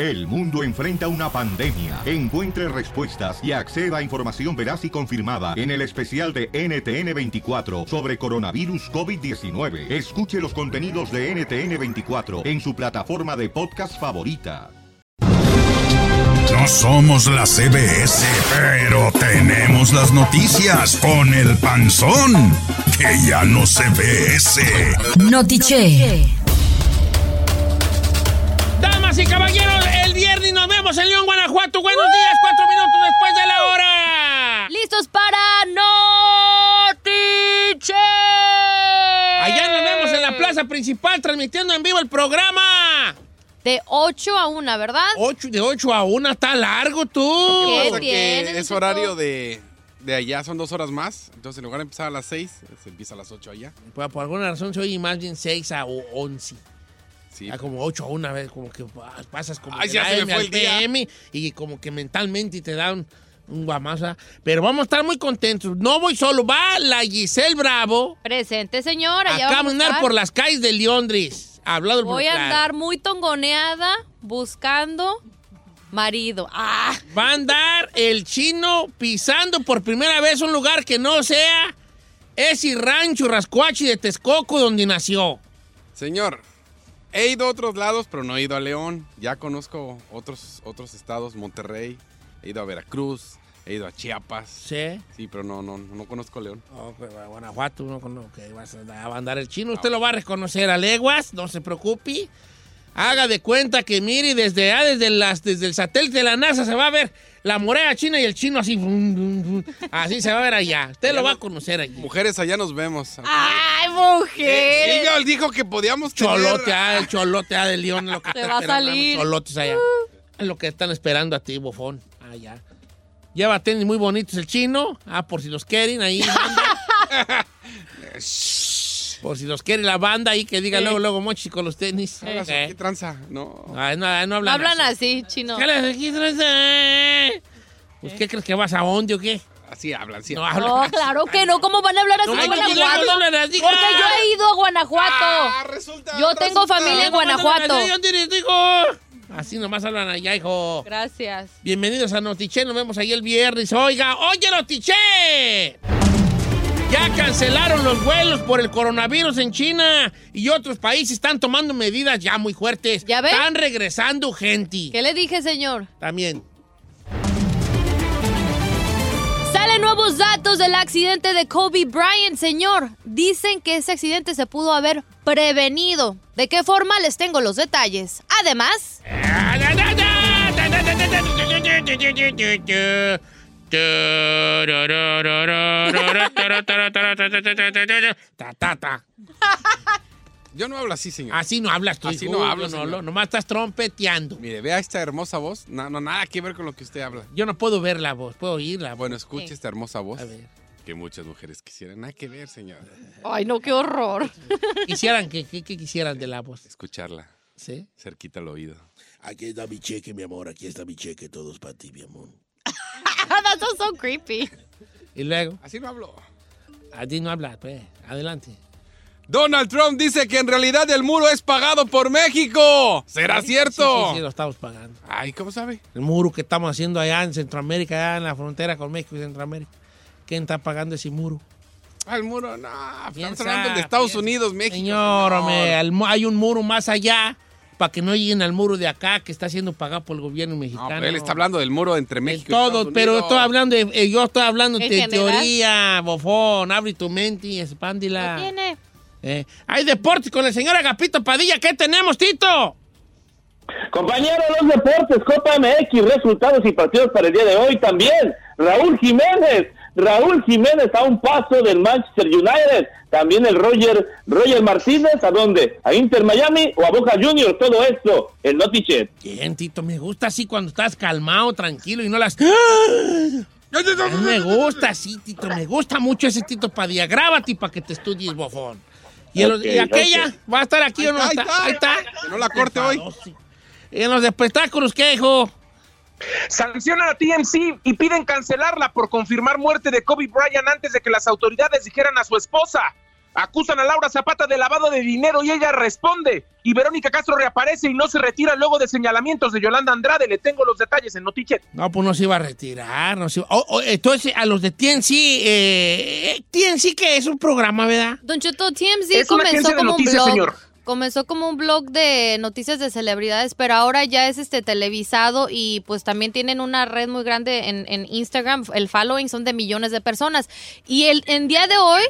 El mundo enfrenta una pandemia. Encuentre respuestas y acceda a información veraz y confirmada en el especial de NTN24 sobre coronavirus COVID-19. Escuche los contenidos de NTN24 en su plataforma de podcast favorita. No somos la CBS, pero tenemos las noticias con el panzón, que ya no se ve ese. Notiche. Damas y caballeros, el viernes nos vemos en León, Guanajuato. Buenos días, cuatro minutos después de la hora. ¿Listos para Notiche? Allá nos vemos en la plaza principal transmitiendo en vivo el programa. De 8 a 1, ¿verdad? Ocho, de 8 a 1, está largo tú. ¿Qué pasa que es horario de, de allá, son dos horas más. Entonces, en lugar de empezar a las 6, se empieza a las 8 allá. Pues, por alguna razón se oye más bien 6 a 11. Sí. A como 8 a 1, vez, como que ah, pasas como Ay, ya se me fue al el día. PM y como que mentalmente te da un, un guamaza. Pero vamos a estar muy contentos. No voy solo, va la Giselle Bravo Presente, señora. a caminar por las calles de Londres. Hablado Voy a andar muy tongoneada buscando marido. ¡Ah! Va a andar el chino pisando por primera vez un lugar que no sea ese rancho Rascuachi de Texcoco donde nació. Señor, he ido a otros lados, pero no he ido a León. Ya conozco otros, otros estados, Monterrey, he ido a Veracruz, he ido a Chiapas. Sí. Sí, pero no, no, no conozco León. Oh, pues, a Guanajuato, no cono- que vas a andar el chino. Usted lo va a reconocer a leguas, no se preocupe. Haga de cuenta que mire desde ah, desde las desde el satélite de la NASA se va a ver la muralla china y el chino así así se va a ver allá. Usted lo va a conocer allí. Mujeres, allá nos vemos. ¡Ay, mujer! Silvia dijo que podíamos tener... Cholote, ah, el cholote ah, de León, lo que Te está va a salir. Cholotes allá. Es lo que están esperando a ti, bofón. Allá. Lleva tenis muy bonitos el chino. Ah, por si los quieren, ahí. por si los quiere la banda ahí que diga Sí. luego, luego, mochi con los tenis. Hablas, Eh. ¿Qué tranza? No. Ay, no, no No hablan, hablan así. así, chino. ¿Qué les- qué traes? Pues, ¿qué crees que vas a dónde o qué? Así hablan, sí. No hablan. No, claro que no. ¿Cómo van a hablar así No, no, Guanajuato? Porque yo he ido a Guanajuato. Ah, resulta, Yo tengo resulta. familia en Guanajuato. Así nomás hablan allá, hijo. Gracias. Bienvenidos a Notiche, nos vemos ahí el viernes. Oiga, oye Notiche. Ya cancelaron los vuelos por el coronavirus en China y otros países están tomando medidas ya muy fuertes. ¿Ya ve? Están regresando gente. ¿Qué le dije, señor? También. Salen nuevos datos del accidente de Kobe Bryant, señor. Dicen que ese accidente se pudo haber prevenido. ¿De qué forma? Les tengo los detalles. Además. Yo no hablo así, señor. Así no hablas tú. Así hijo. no hablo, no, nomás estás trompeteando. Mire, vea esta hermosa voz. No, no, nada que ver con lo que usted habla. Yo no puedo ver la voz, puedo oír la voz. Bueno, escuche esta hermosa voz. A ver. Que muchas mujeres quisieran. Nada que ver, señor. ay no, qué horror. Quisieran que, que- que quisieran de la voz. Escucharla ¿Sí? cerquita al oído. Aquí está mi cheque, mi amor. Aquí está mi cheque. Todos para ti, mi amor. That's so, creepy. Y luego, Así no hablo. a ti no hablas, pues. Adelante. Donald Trump dice que en realidad el muro es pagado por México. ¿Será Sí, cierto? Sí, sí, lo estamos pagando. Ay, ¿cómo sabe? El muro que estamos haciendo allá en Centroamérica, allá en la frontera con México y Centroamérica. ¿Quién está pagando ese muro? Ah, el muro, no. ¿Quién Estamos hablando de Estados ¿Quién- Unidos, México. Señor, hombre, el mu- hay un muro más allá para que no lleguen al muro de acá que está siendo pagado por el gobierno No, mexicano. pero él está hablando del muro entre En México y todo, Estados pero estoy hablando de, eh, yo estoy hablando de general. teoría, bofón, abre tu mente y ¿Qué expándila. tiene? Eh, hay deportes con el señor Agapito Padilla. ¿Qué tenemos, Tito? Compañeros, los deportes, Copa MX, resultados y partidos para el día de hoy también. Raúl Jiménez, Raúl Jiménez a un paso del Manchester United. También el Roger, Roger Martínez, ¿a dónde? ¿A Inter Miami o a Boca Juniors? Todo esto, el Notichet. Bien, Tito, me gusta así cuando estás calmado, tranquilo y no las... Me gusta así, Tito, me gusta mucho ese Tito Padilla. Grábate para que te estudies, bofón. Y, el- Ok, y aquella. ¿va a estar aquí o no? Ahí está? está, Ahí está. Que no la corte hoy. Y en los espectáculos, ¿qué, hijo? Sancionan a TMC y piden cancelarla por confirmar muerte de Kobe Bryant antes de que las autoridades dijeran a su esposa. Acusan a Laura Zapata de lavado de dinero y ella responde. Y Verónica Castro reaparece y no se retira luego de señalamientos de Yolanda Andrade. Le tengo los detalles en Notichet. No, pues no se iba a retirar. No se iba- Oh, oh, entonces, a los de TNC, eh, eh, TNC que es un programa, ¿verdad? Don Cheto, TMZ Es una comenzó de como noticias, un blog. señor. Comenzó como un blog de noticias de celebridades, pero ahora ya es este televisado y pues también tienen una red muy grande en, en Instagram. El following son de millones de personas. Y el en día de hoy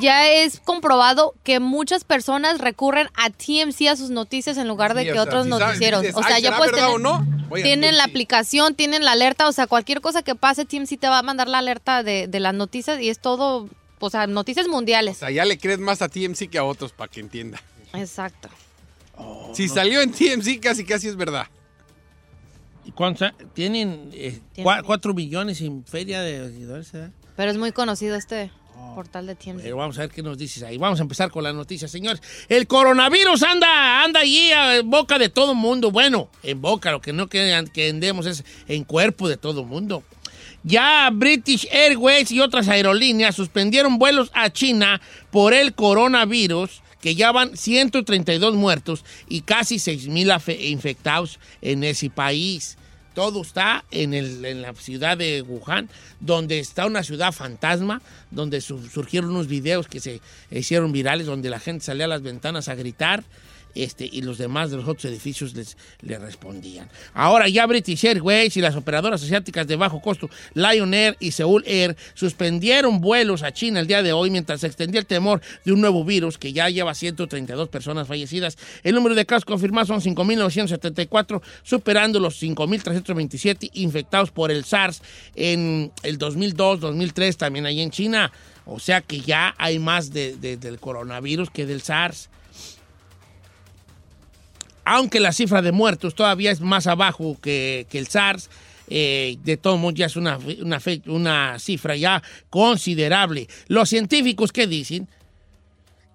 ya es comprobado que muchas personas recurren a TMC a sus noticias en lugar de Sí, o que sea, otros si sabes- noticieros. dices, o sea, "Ay, ya ¿será puedes tener, o no? Tienen la aplicación, tienen la alerta, o sea, cualquier cosa que pase, TMC te va a mandar la alerta de, de las noticias y es todo, o sea, noticias O mundiales. sea, ya le crees más a TMC que a otros para que entienda. Exacto. si salió en TMC, casi casi es verdad. ¿Y cuántos Tienen eh, Tienen- cua- cuatro millones en feria de seguidores, ¿verdad? Pero es muy conocido este portal de TMZ. Pero vamos a ver qué nos dices ahí. Vamos a empezar con las noticias, señores. El coronavirus anda, anda allí en boca de todo mundo. Bueno, en boca, lo que no que, que andemos es en cuerpo de todo mundo. Ya British Airways y otras aerolíneas suspendieron vuelos a China por el coronavirus, que ya van 132 muertos y casi 6 mil infectados en ese país. Todo está en, el- en la ciudad de Wuhan, donde está una ciudad fantasma, donde su- surgieron unos videos que se hicieron virales, donde la gente salía a las ventanas a gritar este, y los demás de los otros edificios les, le respondían. Ahora ya British Airways y las operadoras asiáticas de bajo costo, Lion Air y Seoul Air, suspendieron vuelos a China el día de hoy mientras se extendía el temor de un nuevo virus que ya lleva 132 personas fallecidas. El número de casos confirmados son 5.974, superando los 5.327 infectados por el SARS en el 2002-2003 también ahí en China. O sea que ya hay más de- del coronavirus que del SARS aunque la cifra de muertos todavía es más abajo que, el SARS, eh, de todos modos ya es una, una, una cifra ya considerable. Los científicos, ¿qué dicen?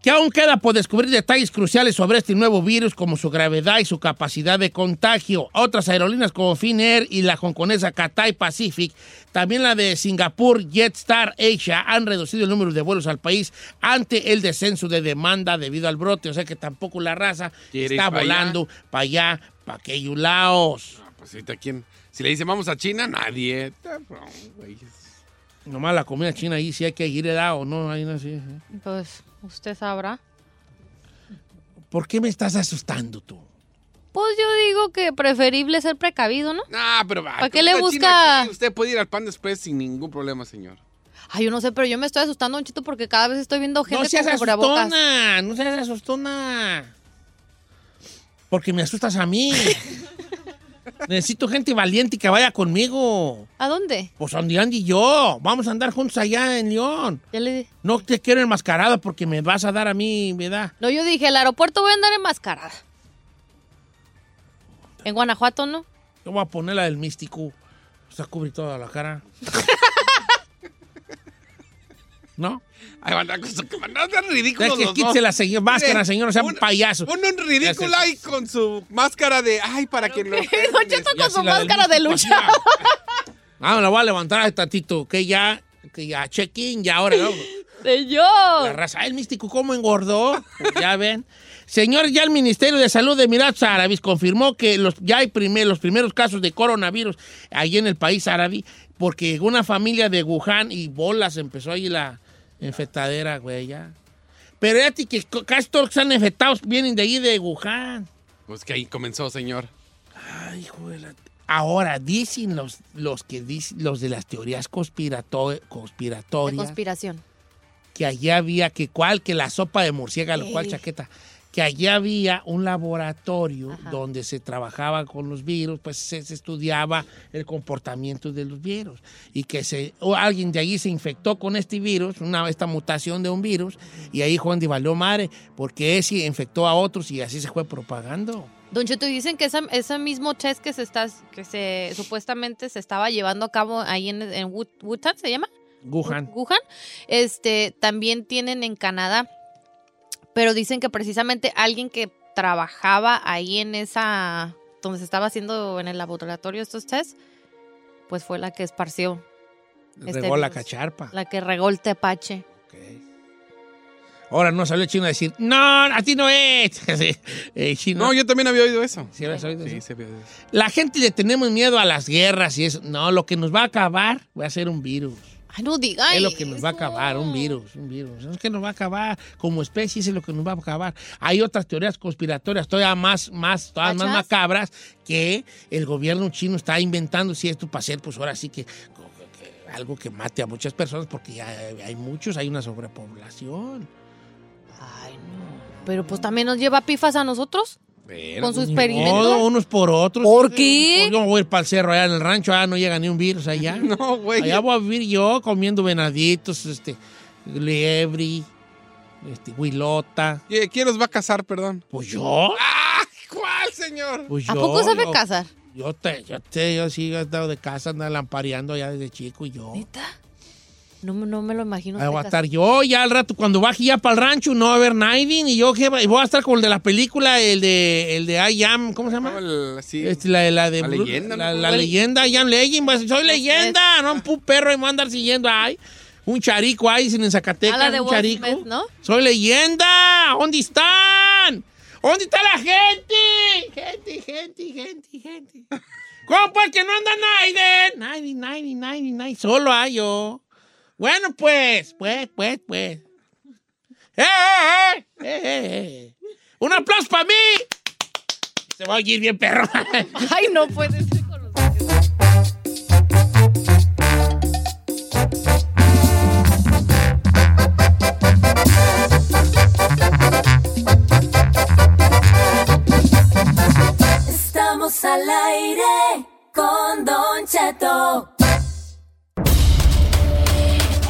Que aún queda por descubrir detalles cruciales sobre este nuevo virus, como su gravedad y su capacidad de contagio. Otras aerolíneas como Finnair y la hongkonesa Cathay Pacific, también la de Singapur Jetstar Asia, han reducido el número de vuelos al país ante el descenso de demanda debido al brote. O sea que tampoco la raza ¿Quiere está ir pa' allá? volando para allá, para aquellos lados. Ah, pues ahorita, ¿quién? Si le dicen vamos a China, nadie. Nomás la comida china ahí, si hay que ir, ¿verdad? o no, ahí no sé. Pues usted sabrá. ¿Por qué me estás asustando tú? Pues yo digo que preferible ser precavido, ¿no? Nah, pero... ¿Para qué le busca? aquí, usted puede ir al Pan Express sin ningún problema, señor. Ay, yo no sé, pero yo me estoy asustando, Don Chito, porque cada vez estoy viendo gente No seas con cubrebocas. asustona, no seas asustona. Porque me asustas a mí. Necesito gente valiente que vaya conmigo. ¿A dónde? Pues donde Andy y yo. Vamos a andar juntos allá en León. Ya le No te quiero enmascarada porque me vas a dar a mí, ¿verdad? No, yo dije, el aeropuerto voy a andar enmascarada. En Guanajuato, ¿no? Yo voy a poner la del místico. O sea, cubrir toda la cara. ¿No? Ay, van a van a ser ridículos Es que los quítese la señor- máscara, Mire, señor, no sea un payaso. Pone un ridículo ahí con su máscara de... Ay, para que no... Don Cheto con su máscara de lucha. Ah, la voy a levantar ahí tantito, que ya, que ya check-in, ya ahora, ¿no? De yo. La raza, "Ay, el místico, ¿cómo engordó? Pues ya ven. Señor, ya el Ministerio de Salud de Emiratos Árabes confirmó que los, ya hay primer- los primeros casos de coronavirus allí en el país árabe, porque una familia de Wuhan y bolas, empezó ahí la infectadera, güey, ya. Pero fíjate que casi todos los que están infectados vienen de ahí de Wuhan. Pues que ahí comenzó, señor. Ay, hijo de la- Ahora, dicen los, los que dicen, los de las teorías conspirato- De conspiratorias conspiración. que allí había, que cuál, que la sopa de murciélago, cuál Ey. chaqueta, que allí había un laboratorio Ajá. donde se trabajaba con los virus, pues se, se estudiaba el comportamiento de los virus y que se, o alguien de allí se infectó con este virus, una, esta mutación de un virus, y ahí Juan de valió madre, porque ese infectó a otros y así se fue propagando. Don Cheto, dicen que esa- ese mismo test que se está, que se supuestamente se estaba llevando a cabo ahí en, en Wu- Wuhan, ¿se llama? Wuhan. Wuhan, este, también tienen en Canadá, pero dicen que precisamente alguien que trabajaba ahí en esa, donde se estaba haciendo en el laboratorio estos tests, pues fue la que esparció, Este Regó la cacharpa. la que regó el tepache. Ok. Ahora no salió el chino a decir, no, a ti no es. Eh, chino. No, yo también había oído eso. ¿Sí habías oído Sí, eso? sí había oído eso. La gente le tenemos miedo a las guerras y eso. No, lo que nos va a acabar va a ser un virus. Ay, no diga es lo que nos va a acabar, un virus, un virus. Es que nos va a acabar como especie, es lo que nos va a acabar. Hay otras teorías conspiratorias todavía más, más, todas más macabras que el gobierno chino está inventando si esto para hacer, pues ahora sí que, que- algo que mate a muchas personas porque ya hay muchos, hay una sobrepoblación. Ay, no. Pero pues también nos lleva pifas a nosotros Pero, con su Ni experimento. modo, unos por otros. ¿Por qué? pues, yo voy a ir para el cerro allá en el rancho, allá no llega ni un virus allá. No, güey. Allá voy a vivir yo comiendo venaditos, este, liebre, este, huilota. ¿Qui- ¿Quién los va a casar, perdón? Pues yo, ¡Ah! ¿Cuál, señor? pues ¿A yo. poco sabe yo- casar? Yo te, yo te, yo sí he estado de casa, andaba lampareando allá desde chico y yo. ¿Neta? No, me- no me lo imagino. Ahí voy a estar yo ya al rato cuando baje ya para el rancho no va a haber nadie y yo ¿qué va? Y voy a estar con el de la película el de el de I Am ¿cómo se llama? No, el- sí. Este, la, la de La leyenda, la, ¿no? la leyenda I Am Legend pues, soy leyenda no un pu- perro y me va a andar siguiendo ay un charico ahí sin en Zacatecas la de un Will charico Smith, ¿no? soy leyenda ¿dónde están? ¿dónde está la gente? gente gente gente gente ¿cómo pues que no anda nadie? nadie nadie nadie nadie solo hay yo bueno, pues, pues, pues, pues. ¡Eh, eh, eh! ¡Eh, eh, eh! ¡Un aplauso para mí! Se va a oír bien, perro. Ay, no puede ser con los Estamos al aire con Don Cheto.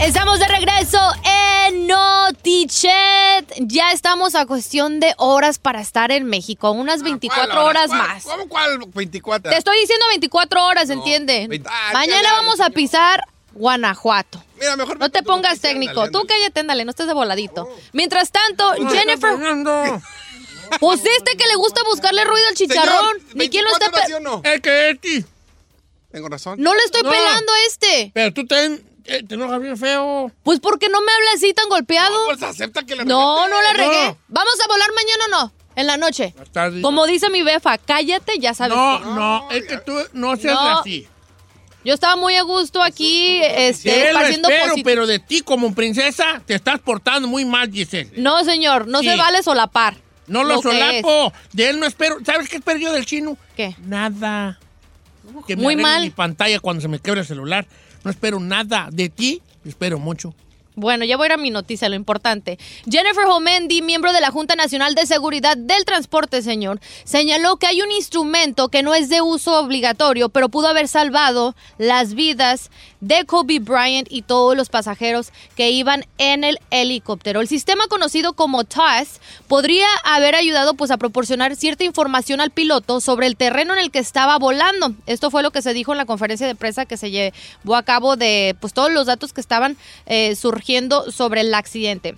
Estamos de regreso en Notichet. Ya estamos a cuestión de horas para estar en México. Unas 24 ¿Cuál hora? horas ¿Cuál? más. ¿Cómo cuál? 24. Te estoy diciendo 24 horas, ¿entiende? veinte- ah, Mañana ya, vamos ya. a pisar Guanajuato. Mira, mejor No te pongas técnico. ándale, Tú ándale. cállate, ándale, no estés de voladito. Mientras tanto, Jennifer, pues este que le gusta buscarle ruido al chicharrón. Señor, Ni quién lo está 24 horas, pe- ¿sí o no? ¿El que? Tengo razón. No le estoy No. pelando a este. Pero tú te, eh, te enojas bien feo. Pues porque no me habla así tan golpeado. Pues acepta que le No, no la No. regué. ¿Vamos a volar mañana o no? En la noche. Tarde. Como dice mi befa, cállate, ya sabes. No, qué. no, es que tú no seas No. así. Yo estaba muy a gusto aquí, Sí, este, lo haciendo espero, pero de ti como princesa te estás portando muy mal, Giselle. No, señor, no Sí. se vale solapar. No lo, que solapo. De él no espero. ¿Sabes qué espero yo del chino? ¿Qué? Nada. Que me Muy mal. mi pantalla cuando se me quebra el celular. No espero nada. De ti espero mucho. Bueno, ya voy a ir a mi noticia, lo importante. Jennifer Homendi, miembro de la Junta Nacional de Seguridad del Transporte, señor, señaló que hay un instrumento que no es de uso obligatorio, pero pudo haber salvado las vidas de Kobe Bryant y todos los pasajeros que iban en el helicóptero. El sistema conocido como TAS podría haber ayudado pues a proporcionar cierta información al piloto sobre el terreno en el que estaba volando. Esto fue lo que se dijo en la conferencia de prensa que se llevó a cabo de pues todos los datos que estaban eh, surgiendo sobre el accidente.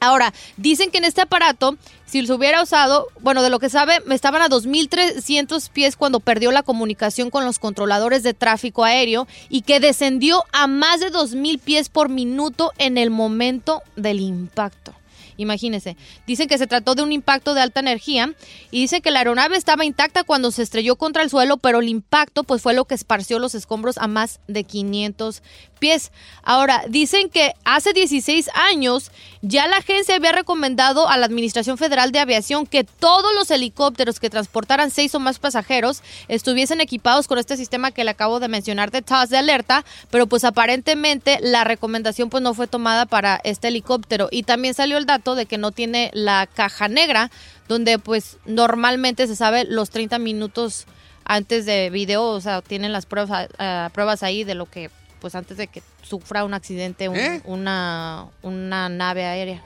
Ahora, dicen que en este aparato, si se hubiera usado, bueno, de lo que sabe, estaban a 2.300 pies cuando perdió la comunicación con los controladores de tráfico aéreo y que descendió a más de 2.000 pies por minuto en el momento del impacto. Imagínense. Dicen que se trató de un impacto de alta energía y dice que la aeronave estaba intacta cuando se estrelló contra el suelo, pero el impacto pues fue lo que esparció los escombros a más de 500 pies. Ahora, dicen que hace 16 años ya la agencia había recomendado a la Administración Federal de Aviación que todos los helicópteros que transportaran seis o más pasajeros estuviesen equipados con este sistema que le acabo de mencionar de TAS de alerta, pero pues aparentemente la recomendación pues no fue tomada para este helicóptero y también salió el dato de que no tiene la caja negra donde pues normalmente se sabe los 30 minutos antes de video, o sea, tienen las pruebas, eh, pruebas ahí de lo que pues antes de que sufra un accidente un- ¿Eh? una, una nave aérea.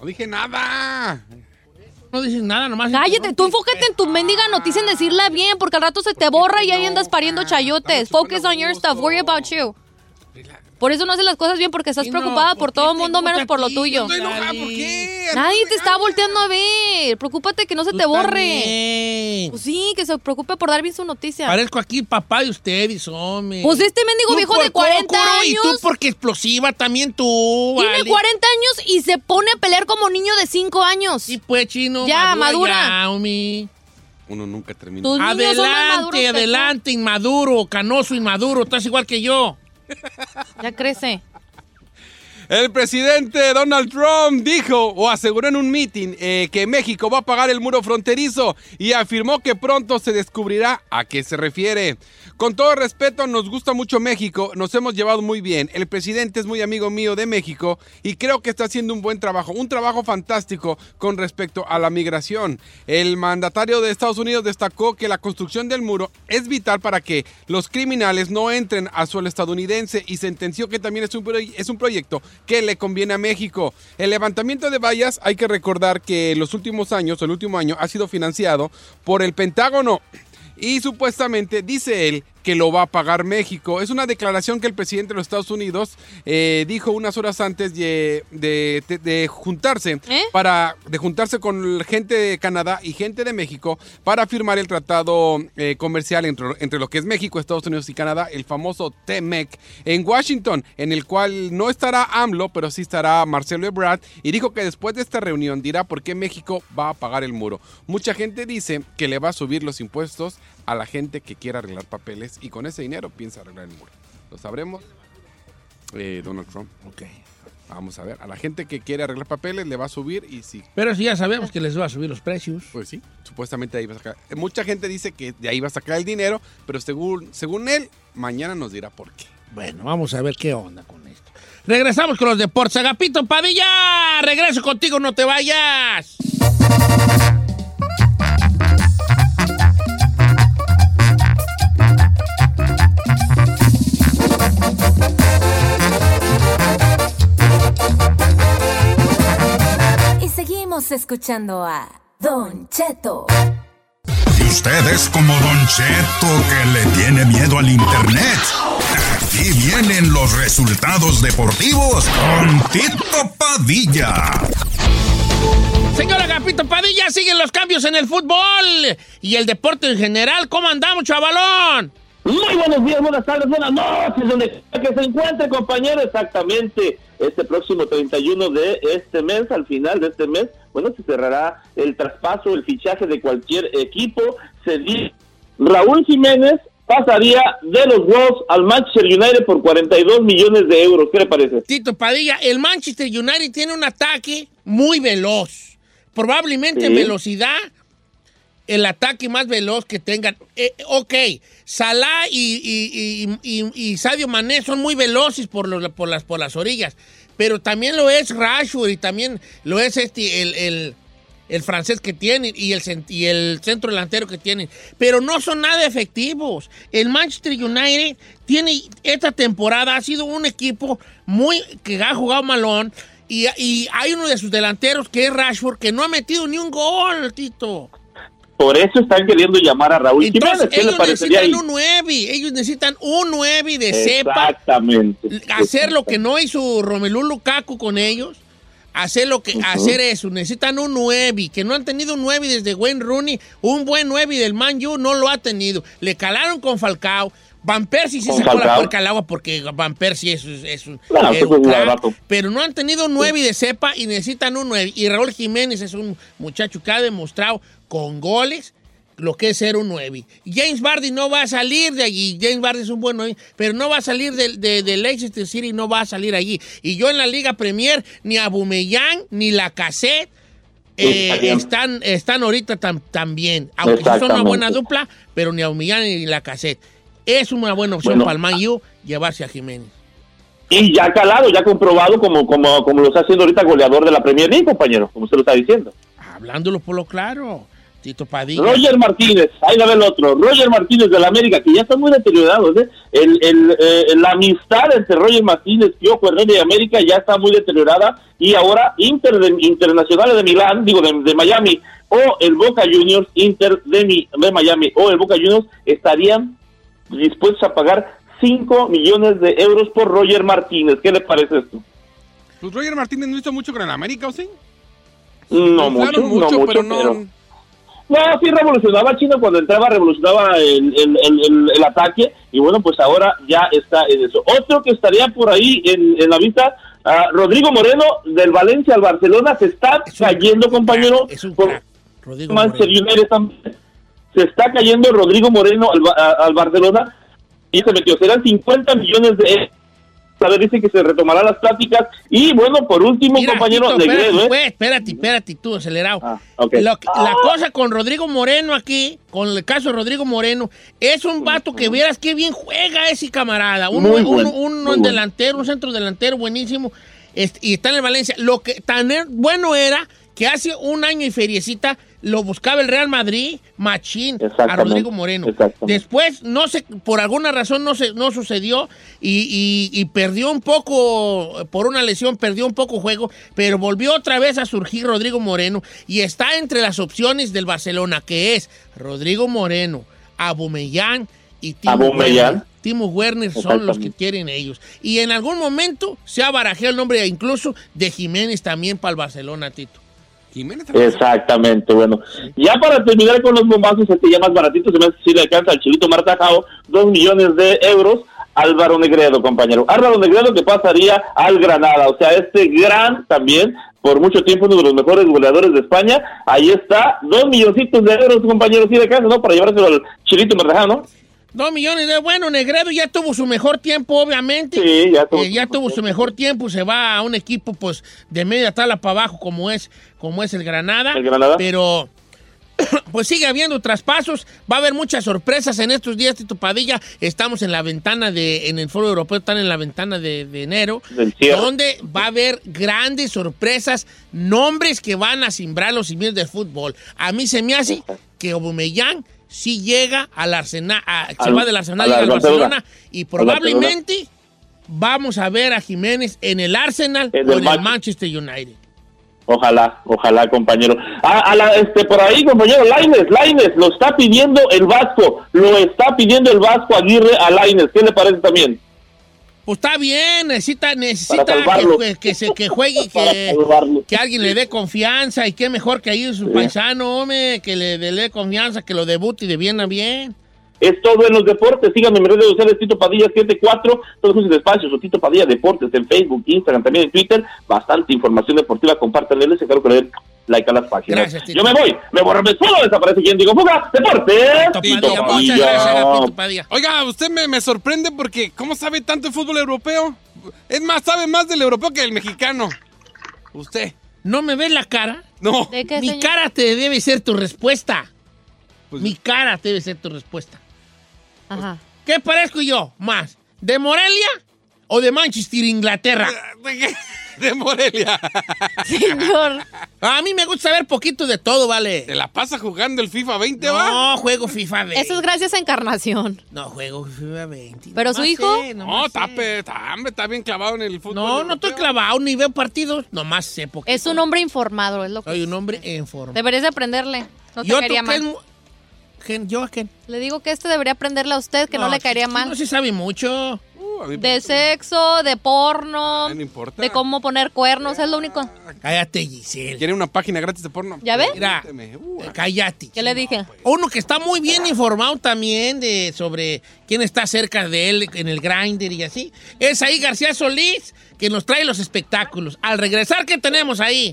No dije nada. No dices nada, nomás. Cállate, tú enfócate en tu mendiga noticia en decirla bien, porque al rato se te borra y ahí andas pariendo chayotes. Focus on your stuff, worry about you. Por eso no haces las cosas bien, porque estás Sí, no, preocupada ¿por por todo el mundo menos por lo tuyo. Estoy enojada, ¿por qué? Nadie te está volteando a ver. Preocúpate que no se Tú te borre. Pues sí, que se preocupe por dar bien su noticia. Parezco aquí papá de ustedes, hombre. Pues este mendigo viejo de 40 cócoro Y tú años. porque explosiva también tú. Tiene vale. 40 años y se pone a pelear como niño de 5 años. Sí, pues, chino. Ya, madura. ya, homie. Uno nunca termina. Adelante, adelante, inmaduro, canoso, inmaduro. Estás igual que yo. Ya crece. El presidente Donald Trump dijo o aseguró en un meeting eh, que México va a pagar el muro fronterizo y afirmó que pronto se descubrirá a qué se refiere. Con todo respeto, nos gusta mucho México, nos hemos llevado muy bien. El presidente es muy amigo mío de México y creo que está haciendo un buen trabajo, un trabajo fantástico con respecto a la migración. El mandatario de Estados Unidos destacó que la construcción del muro es vital para que los criminales no entren a suelo estadounidense y sentenció que también es un, es un proyecto que le conviene a México. El levantamiento de vallas, hay que recordar que en los últimos años, el último año, ha sido financiado por el Pentágono. Y supuestamente dice él que lo va a pagar México. Es una declaración que el presidente de los Estados Unidos eh, dijo unas horas antes de, de- de- de juntarse ¿Eh? para de juntarse con gente de Canadá y gente de México para firmar el tratado eh, comercial entre, entre lo que es México, Estados Unidos y Canadá, el famoso TEMEC, en Washington, en el cual no estará AMLO, pero sí estará Marcelo Ebrard, y dijo que después de esta reunión dirá por qué México va a pagar el muro. Mucha gente dice que le va a subir los impuestos a la gente que quiera arreglar papeles y con ese dinero piensa arreglar el muro. Lo sabremos. Eh, Donald Trump. Ok. Vamos a ver. A la gente que quiere arreglar papeles le va a subir y sí. Pero sí ya sabemos que les va a subir los precios. Pues sí, supuestamente ahí va a sacar. Mucha gente dice que de ahí va a sacar el dinero, pero según, según él, mañana nos dirá por qué. Bueno, vamos a ver qué onda con esto. Regresamos con los deportes. Agapito Padilla, regreso contigo, no te vayas. Escuchando a Don Cheto. Y usted es como Don Cheto que le tiene miedo al internet. Aquí vienen los resultados deportivos con Tito Padilla. Señor Agapito Padilla, siguen los cambios en el fútbol y el deporte en general. ¿Cómo andamos, chavalón? Muy buenos días, buenas tardes, buenas noches, donde que se encuentre, compañero, exactamente este próximo 31 de este mes, al final de este mes, bueno, se cerrará el traspaso, el fichaje de cualquier equipo, se di- Raúl Jiménez pasaría de los Wolves al Manchester United por 42 millones de euros, ¿qué le parece? Tito Padilla, el Manchester United tiene un ataque muy veloz. Probablemente en velocidad, el ataque más veloz que tengan. Eh, ok, Salah y, y- y- y- Sadio Mané son muy veloces por, los- por, las, por las orillas, pero también lo es Rashford y también lo es este, el, el- el francés que tienen y el, y el centro delantero que tienen, pero no son nada efectivos. El Manchester United tiene esta temporada ha sido un equipo muy que ha jugado malón y, y hay uno de sus delanteros que es Rashford que no ha metido ni un gol, Tito. Por eso están queriendo llamar a Raúl Entonces Jiménez, ¿qué ellos necesitan ahí? un 9, ellos necesitan un 9 de cepa Exactamente. hacer lo que no hizo Romelu Lukaku con ellos. Hacer lo que Ujú. hacer eso, necesitan un 9, que no han tenido un 9 desde Wayne Rooney, un buen 9 del Man U no lo ha tenido. Le calaron con Falcao, Van Persie sí sacó la puerca al agua porque Van Persie es, es un... Claro, es pues un crack, pero no han tenido un 9 de cepa y necesitan un 9. Y Raúl Jiménez es un muchacho que ha demostrado con goles lo que es ser un 9. James Bardi no va a salir de allí. James Bardi es un buen 9, pero no va a salir del de, de Leicester City, no va a salir allí. Y yo en la Liga Premier, ni a Bumellán, ni la Cassette eh, están, están ahorita tan bien. Aunque son una buena dupla, pero ni a Bumellán ni la Cassette. Es una buena opción Bueno. para el Man U llevarse a Jiménez. Y ya calado, ya comprobado como, como, como lo está haciendo ahorita goleador de la Premier League, compañero, como usted lo está diciendo. Hablándolo por lo claro, Tito Padilla. Roger Martínez, ahí va el otro. Roger Martínez de la América, que ya está muy deteriorado. ¿eh? El, el, eh, la amistad entre Roger Martínez, Piojo Herrera y América ya está muy deteriorada. Y ahora Inter de, Internacional de Milán, digo de, de Miami, o el Boca Juniors, Inter de, Mi- de Miami, o el Boca Juniors, estarían dispuestos a pagar 5 millones de euros por Roger Martínez. ¿Qué le parece esto? Pues Roger Martínez no hizo mucho con el América, ¿o sí? No mucho, no mucho, pero no. pero- No, sí revolucionaba Chino cuando entraba, revolucionaba el, el, el, el- el ataque y bueno, pues ahora ya está en eso. Otro que estaría por ahí en, en la vista, ah, Rodrigo Moreno del Valencia al Barcelona, se está Es un cayendo, compañero, Es un por Rodrigo Manchester Moreno. United también. Se está cayendo Rodrigo Moreno al, a- al Barcelona y se metió, serán 50 millones de euros. A ver, dice que se retomarán las pláticas y bueno, por último, Mira, compañero, Tito, Negredo, espérate, ¿eh? pues, espérate, espérate, tú, acelerado. Ah, ok. Lo que- La cosa con Rodrigo Moreno aquí, con el caso de Rodrigo Moreno, es un vato que vieras qué bien juega ese camarada. Un, Muy un- un- muy un bueno. delantero, un centro delantero buenísimo. este, y está en el Valencia. Lo que tan er- bueno era que hace un año y feriecita lo buscaba el Real Madrid, Machín, a Rodrigo Moreno. Después, no sé, por alguna razón no, se, no sucedió y, y- y perdió un poco, por una lesión, perdió un poco juego, pero volvió otra vez a surgir Rodrigo Moreno y está entre las opciones del Barcelona, que es Rodrigo Moreno, Abumellán y Timo. Werner. Timo Werner son los que quieren ellos. Y en algún momento se ha barajado el nombre incluso de Jiménez también para el Barcelona, Tito. Exactamente, bueno. Ya para terminar con los bombazos, este ya más baratito, se me hace si le alcanza al chilito Martajao, dos millones de euros. Álvaro Negredo, compañero. Álvaro Negredo que pasaría al Granada. O sea, este gran también, por mucho tiempo uno de los mejores goleadores de España. Ahí está, dos milloncitos de euros, compañero, sí de casa, ¿no? Para llevárselo al chilito Martajao, ¿no? Dos millones de... Bueno, Negredo ya tuvo su mejor tiempo, obviamente. Sí, ya tuvo Eh, ya tuvo su mejor tiempo. Se va a un equipo, pues, de media tabla para abajo, como es, como es el Granada. El Granada. Pero... Pues sigue habiendo traspasos, va a haber muchas sorpresas en estos días, Tito Padilla. Estamos en la ventana de, en el foro europeo, están en la ventana de, de enero, donde va a haber grandes sorpresas, nombres que van a simbrar los cimientos del fútbol. A mí se me hace que Aubameyang sí llega al Arsenal, a- se Al- va del Arsenal al y al Barcelona. Barcelona y probablemente vamos a ver a Jiménez en el Arsenal En o el en el Manchester. Manchester United. Ojalá, ojalá, compañero. A, a la, este, por ahí, compañero, Laines, Laines, lo está pidiendo el Vasco, lo está pidiendo el Vasco Aguirre a Laines. ¿Qué le parece también? Pues está bien, necesita, necesita que, que se que juegue y que, que alguien le dé confianza y qué mejor que ahí su paisano, hombre, que le, le dé confianza, que lo debute de bien a bien. Es todo en los deportes. Síganme en mis redes sociales, Tito Padilla 74, todos sus espacios, o Tito Padilla Deportes en Facebook, Instagram, también en Twitter. Bastante información deportiva, compártanle, les encargo que le den like a las páginas. Gracias, Tito. Yo me voy, me borro, me solo desaparece quien digo, fuga, deportes. Tito Padilla, muchas gracias. Oiga, usted me, me sorprende porque ¿cómo sabe tanto de fútbol europeo? Es más, sabe más del europeo que del mexicano. Usted. ¿No me ves la cara? No. ¿De qué, Mi señor? cara te debe ser tu respuesta. Pues- Mi cara debe ser tu respuesta. Ajá. ¿Qué parezco yo más? ¿De Morelia o de Manchester, Inglaterra? ¿De Morelia. Señor. A mí me gusta saber poquito de todo, ¿vale? ¿Te la pasa jugando el FIFA 20, va? No, juego FIFA 20. Eso es gracias a Encarnación. No, juego FIFA 20. ¿Pero su hijo? sé, No, nomás está, está, hombre, está bien clavado en el fútbol. No, no estoy clavado ni veo partidos. Nomás sé poquito. Es un hombre informado, es lo que. Soy un hombre en forma. Deberías de aprenderle. No te Yo mu- Gen- ¿Yo a quién? Le digo que este debería aprenderle a usted, que no, le caería sí, mal. No se sabe mucho. Uh, De sexo, de porno, Ah, no importa. de cómo poner cuernos, es lo único. Cállate, Giselle. ¿Quieren una página gratis de porno? ¿Ya ve? Mira. Uh, cállate. ¿Qué le dije? Uno que está muy bien informado también de sobre quién está cerca de él en el grinder y así. Es ahí García Solís, que nos trae los espectáculos. Al regresar, ¿qué tenemos ahí?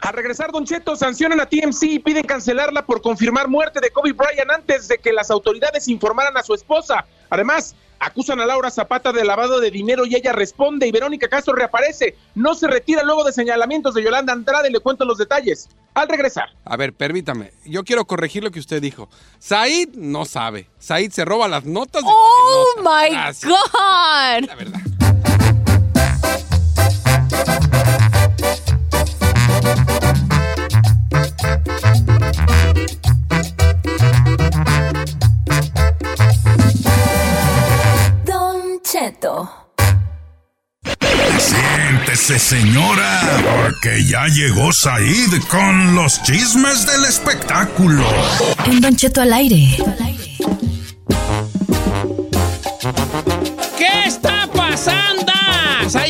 Al regresar, Don Cheto, sancionan a TMC y piden cancelarla por confirmar muerte de Kobe Bryant antes de que las autoridades informaran a su esposa. Además, acusan a Laura Zapata de lavado de dinero y ella responde y Verónica Castro reaparece. No se retira luego de señalamientos de Yolanda Andrade, le cuento los detalles. Al regresar. A ver, permítame. Yo quiero corregir lo que usted dijo. Said no sabe. Said se roba las notas de ¡Oh, my Gracias. God! La verdad. Siéntese, señora, porque ya llegó Said con los chismes del espectáculo. En Don Cheto al aire. ¿Qué está pasando?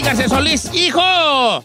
García Solís, hijo.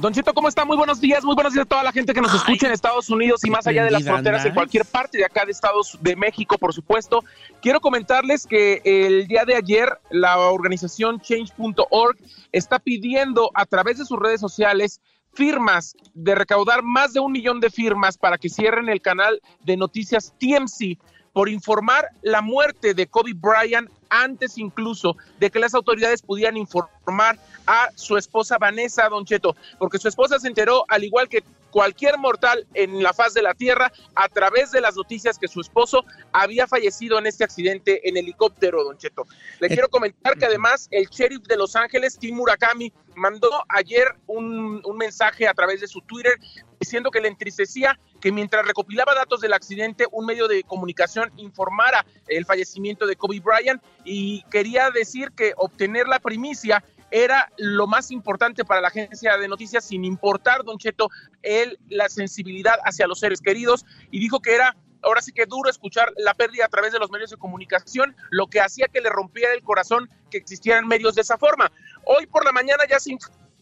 Don Cheto, ¿cómo está? Muy buenos días, muy buenos días a toda la gente que nos escucha en Estados Unidos y más allá de las fronteras, en cualquier parte de acá de Estados de México, por supuesto. Quiero comentarles que el día de ayer la organización Change.org está pidiendo a través de sus redes sociales firmas de recaudar más de un millón de firmas para que cierren el canal de noticias TMC por informar la muerte de Kobe Bryant antes incluso de que las autoridades pudieran informar a su esposa Vanessa Don Cheto, porque su esposa se enteró, al igual que cualquier mortal en la faz de la tierra, a través de las noticias que su esposo había fallecido en este accidente en helicóptero, Don Cheto. Le Eh, quiero comentar que además el sheriff de Los Ángeles, Tim Murakami, mandó ayer un, un mensaje a través de su Twitter diciendo que le entristecía que mientras recopilaba datos del accidente, un medio de comunicación informara el fallecimiento de Kobe Bryant y quería decir que obtener la primicia era lo más importante para la agencia de noticias, sin importar, Don Cheto, él, la sensibilidad hacia los seres queridos, y dijo que era ahora sí que duro escuchar la pérdida a través de los medios de comunicación, lo que hacía que le rompiera el corazón que existieran medios de esa forma. Hoy por la mañana ya se,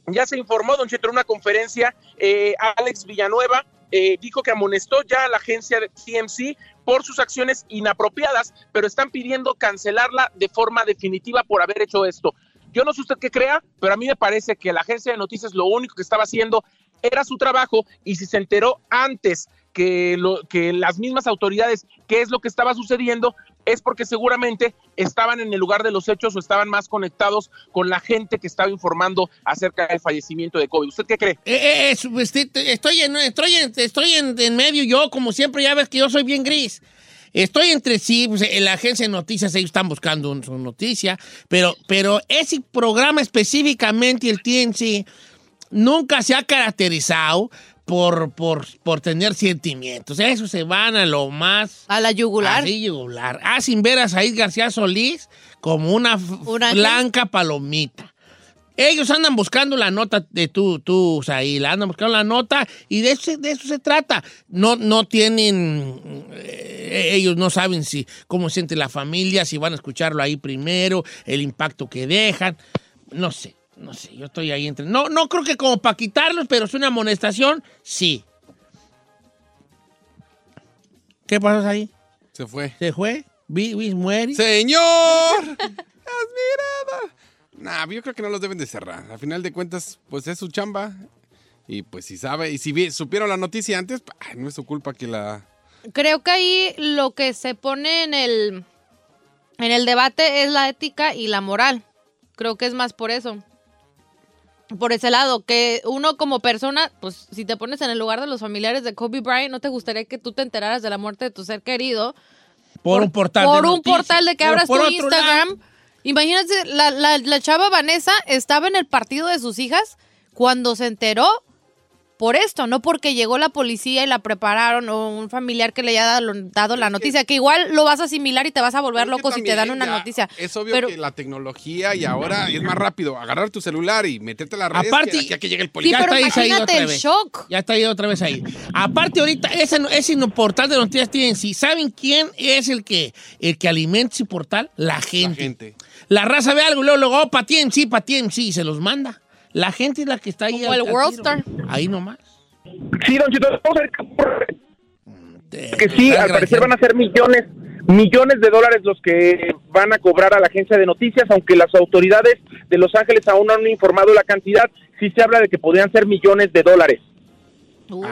ya se informó, Don Cheto, en una conferencia, eh, Alex Villanueva eh, dijo que amonestó ya a la agencia de TMC por sus acciones inapropiadas, pero están pidiendo cancelarla de forma definitiva por haber hecho esto. Yo no sé usted qué crea, pero a mí me parece que la agencia de noticias lo único que estaba haciendo era su trabajo y si se enteró antes que, lo, que las mismas autoridades qué es lo que estaba sucediendo, es porque seguramente estaban en el lugar de los hechos o estaban más conectados con la gente que estaba informando acerca del fallecimiento de Kobe. ¿Usted qué cree? Eh, eh, es- pues, te- te- estoy estoy, estoy en medio yo, como siempre, ya ves que yo soy bien gris. Estoy entre sí, pues, en la agencia de noticias, ellos están buscando un- su noticia, pero, pero ese programa específicamente, el TNC, nunca se ha caracterizado por, por, por tener sentimientos. Eso se van a lo más... A la yugular. Así yugular. Hacen ver a Said García Solís como una f- ¿Un ángel? blanca palomita. Ellos andan buscando la nota de tú, tú, Said, andan buscando la nota y de eso, de eso se trata. No, no tienen, eh, ellos no saben si cómo siente la familia, si van a escucharlo ahí primero, el impacto que dejan. No sé, no sé, yo estoy ahí entre... No, no creo que como para quitarlos, pero es una amonestación, sí. ¿Qué pasó ahí? Se fue. ¿Se fue? ¿Vi, vi muere? ¡Señor! ¡Has mirado! Nah, yo creo que no los deben de cerrar. A final de cuentas, pues es su chamba. Y pues si sabe, y si vi- supieron la noticia antes, ay, no es su culpa que la... Creo que ahí lo que se pone en el, en el debate es la ética y la moral. Creo que es más por eso. Por ese lado, que uno como persona, pues si te pones en el lugar de los familiares de Kobe Bryant, no te gustaría que tú te enteraras de la muerte de tu ser querido. Por, un portal de Por un noticias. portal de que Pero abras tu Instagram. lado, Imagínate, la, la, la chava Vanessa estaba en el partido de sus hijas cuando se enteró por esto, no porque llegó la policía y la prepararon o un familiar que le haya dado, dado la noticia, que igual lo vas a asimilar y te vas a volver que loco si te dan una ya noticia. Es obvio Pero- que la tecnología y ahora es más rápido agarrar tu celular y meterte a la red Aparte- que, a que llegue el Sí, policía. pero está ahí, imagínate el vez. shock. Ya está ahí otra vez ahí. Aparte, ahorita, ese, ese portal de noticias tienen sí. ¿Saben quién es el que, el que alimenta ese portal? La La gente. La raza ve algo y luego, luego, oh, para TMC, para TMC, y se los manda. La gente es la que está ahí. Como al- el World tiro. Star. Ahí nomás. Sí, don Chito, vamos a ver Te- que sí, al parecer van a ser millones, millones de dólares los que van a cobrar a la agencia de noticias, aunque las autoridades de Los Ángeles aún no han informado la cantidad, sí se habla de que podrían ser millones de dólares.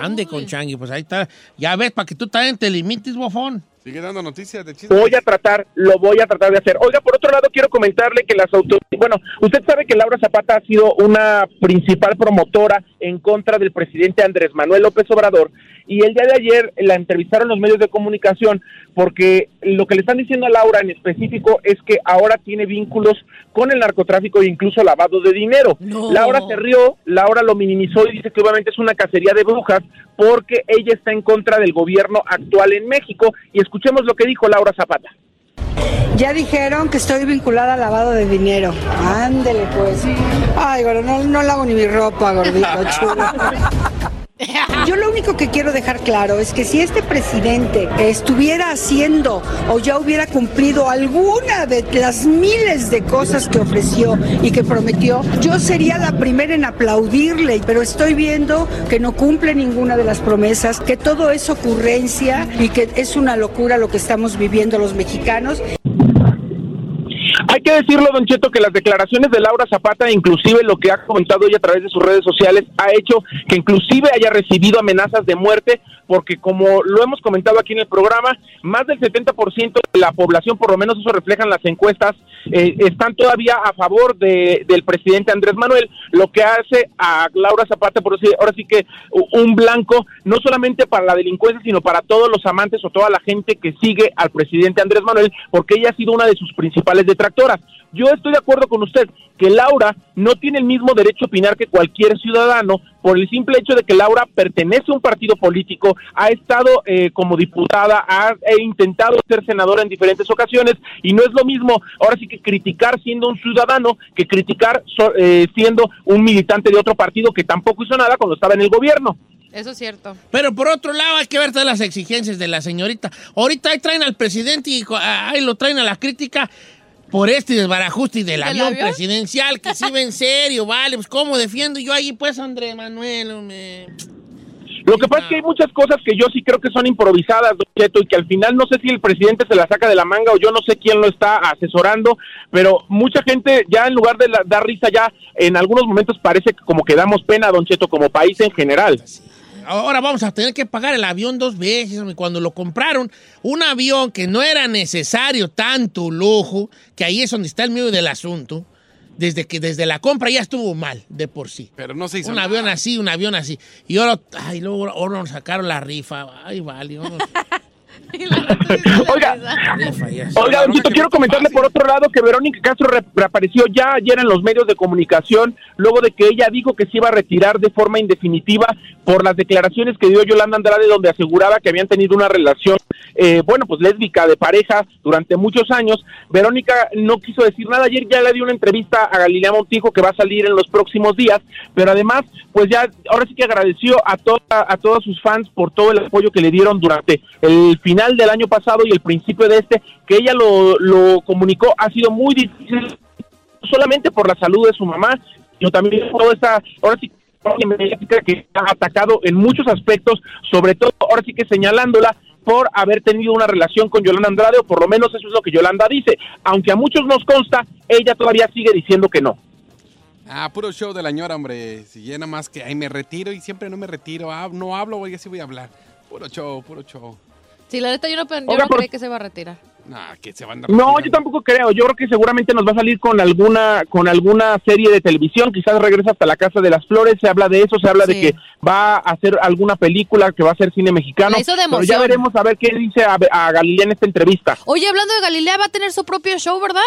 Ande con Changi, pues ahí está. Ya ves, para que tú también te limites, bofón. Sigue dando noticias de chismes. Voy a tratar, lo voy a tratar de hacer. Oiga, por otro lado, quiero comentarle que las autoridades, bueno, usted sabe que Laura Zapata ha sido una principal promotora en contra del presidente Andrés Manuel López Obrador y el día de ayer la entrevistaron los medios de comunicación porque lo que le están diciendo a Laura en específico es que ahora tiene vínculos con el narcotráfico e incluso lavado de dinero. No. Laura se rió, Laura lo minimizó y dice que obviamente es una cacería de brujas porque ella está en contra del gobierno actual en México y escuchemos lo que dijo Laura Zapata. Ya dijeron que estoy vinculada al lavado de dinero. Ándele pues. Ay, gordo, no, no lavo ni mi ropa, gordito chulo. Yo lo único que quiero dejar claro es que si este presidente estuviera haciendo o ya hubiera cumplido alguna de las miles de cosas que ofreció y que prometió, yo sería la primera en aplaudirle, pero estoy viendo que no cumple ninguna de las promesas, que todo es ocurrencia y que es una locura lo que estamos viviendo los mexicanos. Que decirlo, Don Cheto, que las declaraciones de Laura Zapata, inclusive lo que ha comentado ella a través de sus redes sociales, ha hecho que inclusive haya recibido amenazas de muerte, porque como lo hemos comentado aquí en el programa, más del 70% de la población, por lo menos eso reflejan las encuestas, eh, están todavía a favor de, del presidente Andrés Manuel, lo que hace a Laura Zapata, por decir, ahora sí que un blanco, no solamente para la delincuencia, sino para todos los amantes o toda la gente que sigue al presidente Andrés Manuel, porque ella ha sido una de sus principales detractoras. Yo estoy de acuerdo con usted que Laura no tiene el mismo derecho a opinar que cualquier ciudadano por el simple hecho de que Laura pertenece a un partido político, ha estado eh, como diputada, ha e intentado ser senadora en diferentes ocasiones y no es lo mismo ahora sí que criticar siendo un ciudadano que criticar so- eh, siendo un militante de otro partido que tampoco hizo nada cuando estaba en el gobierno. Eso es cierto. Pero por otro lado hay que ver todas las exigencias de la señorita. Ahorita ahí traen al presidente y ahí lo traen a la crítica por este desbarajuste del ¿Del avión, avión? presidencial, que sí va en serio, vale, pues cómo defiendo yo ahí pues Andrés Manuel, hombre? Lo que pasa es que hay muchas cosas que yo sí creo que son improvisadas, Don Cheto, y que al final no sé si el presidente se la saca de la manga o yo no sé quién lo está asesorando, pero mucha gente ya en lugar de la- dar risa ya en algunos momentos parece que como que damos pena, Don Cheto, como país en general. Ahora vamos a tener que pagar el avión dos veces. Cuando lo compraron, un avión que no era necesario tanto lujo, que ahí es donde está el medio del asunto, desde que desde la compra ya estuvo mal de por sí. Pero no se hizo Un nada. avión así, un avión así. Y ahora, ay, luego ahora nos sacaron la rifa. Ay, vale. nos- Oiga. Oiga, Don Cheto, quiero comentarle por otro lado que Verónica Castro re- reapareció ya ayer en los medios de comunicación, luego de que ella dijo que se iba a retirar de forma indefinitiva por las declaraciones que dio Yolanda Andrade, donde aseguraba que habían tenido una relación, eh, bueno, pues lésbica de pareja durante muchos años. Verónica no quiso decir nada. Ayer ya le dio una entrevista a Galilea Montijo que va a salir en los próximos días, pero además, pues ya, ahora sí que agradeció a, toda, a todos sus fans por todo el apoyo que le dieron durante el final del año pasado y el principio de este, que ella lo, lo comunicó, ha sido muy difícil, solamente por la salud de su mamá, sino también por toda esta, ahora sí que ha atacado en muchos aspectos, sobre todo ahora sí que señalándola por haber tenido una relación con Yolanda Andrade, o por lo menos eso es lo que Yolanda dice, aunque a muchos nos consta, ella todavía sigue diciendo que no. Ah, puro show de la ñora, hombre. Si llena más que ahí me retiro y siempre no me retiro. Ah, no hablo, oiga, sí voy a hablar. Puro show, puro show. Sí, la neta yo no, yo Oiga, no por- creí que se va a retirar. Nah, que se van a No, yo tampoco creo. Yo creo que seguramente nos va a salir con alguna con alguna serie de televisión. Quizás regresa hasta la Casa de las Flores. Se habla de eso. Se habla de que va a hacer alguna película que va a ser cine mexicano. Hizo de Pero ya veremos a ver qué dice a, a Galilea en esta entrevista. Oye, hablando de Galilea, va a tener su propio show, ¿verdad?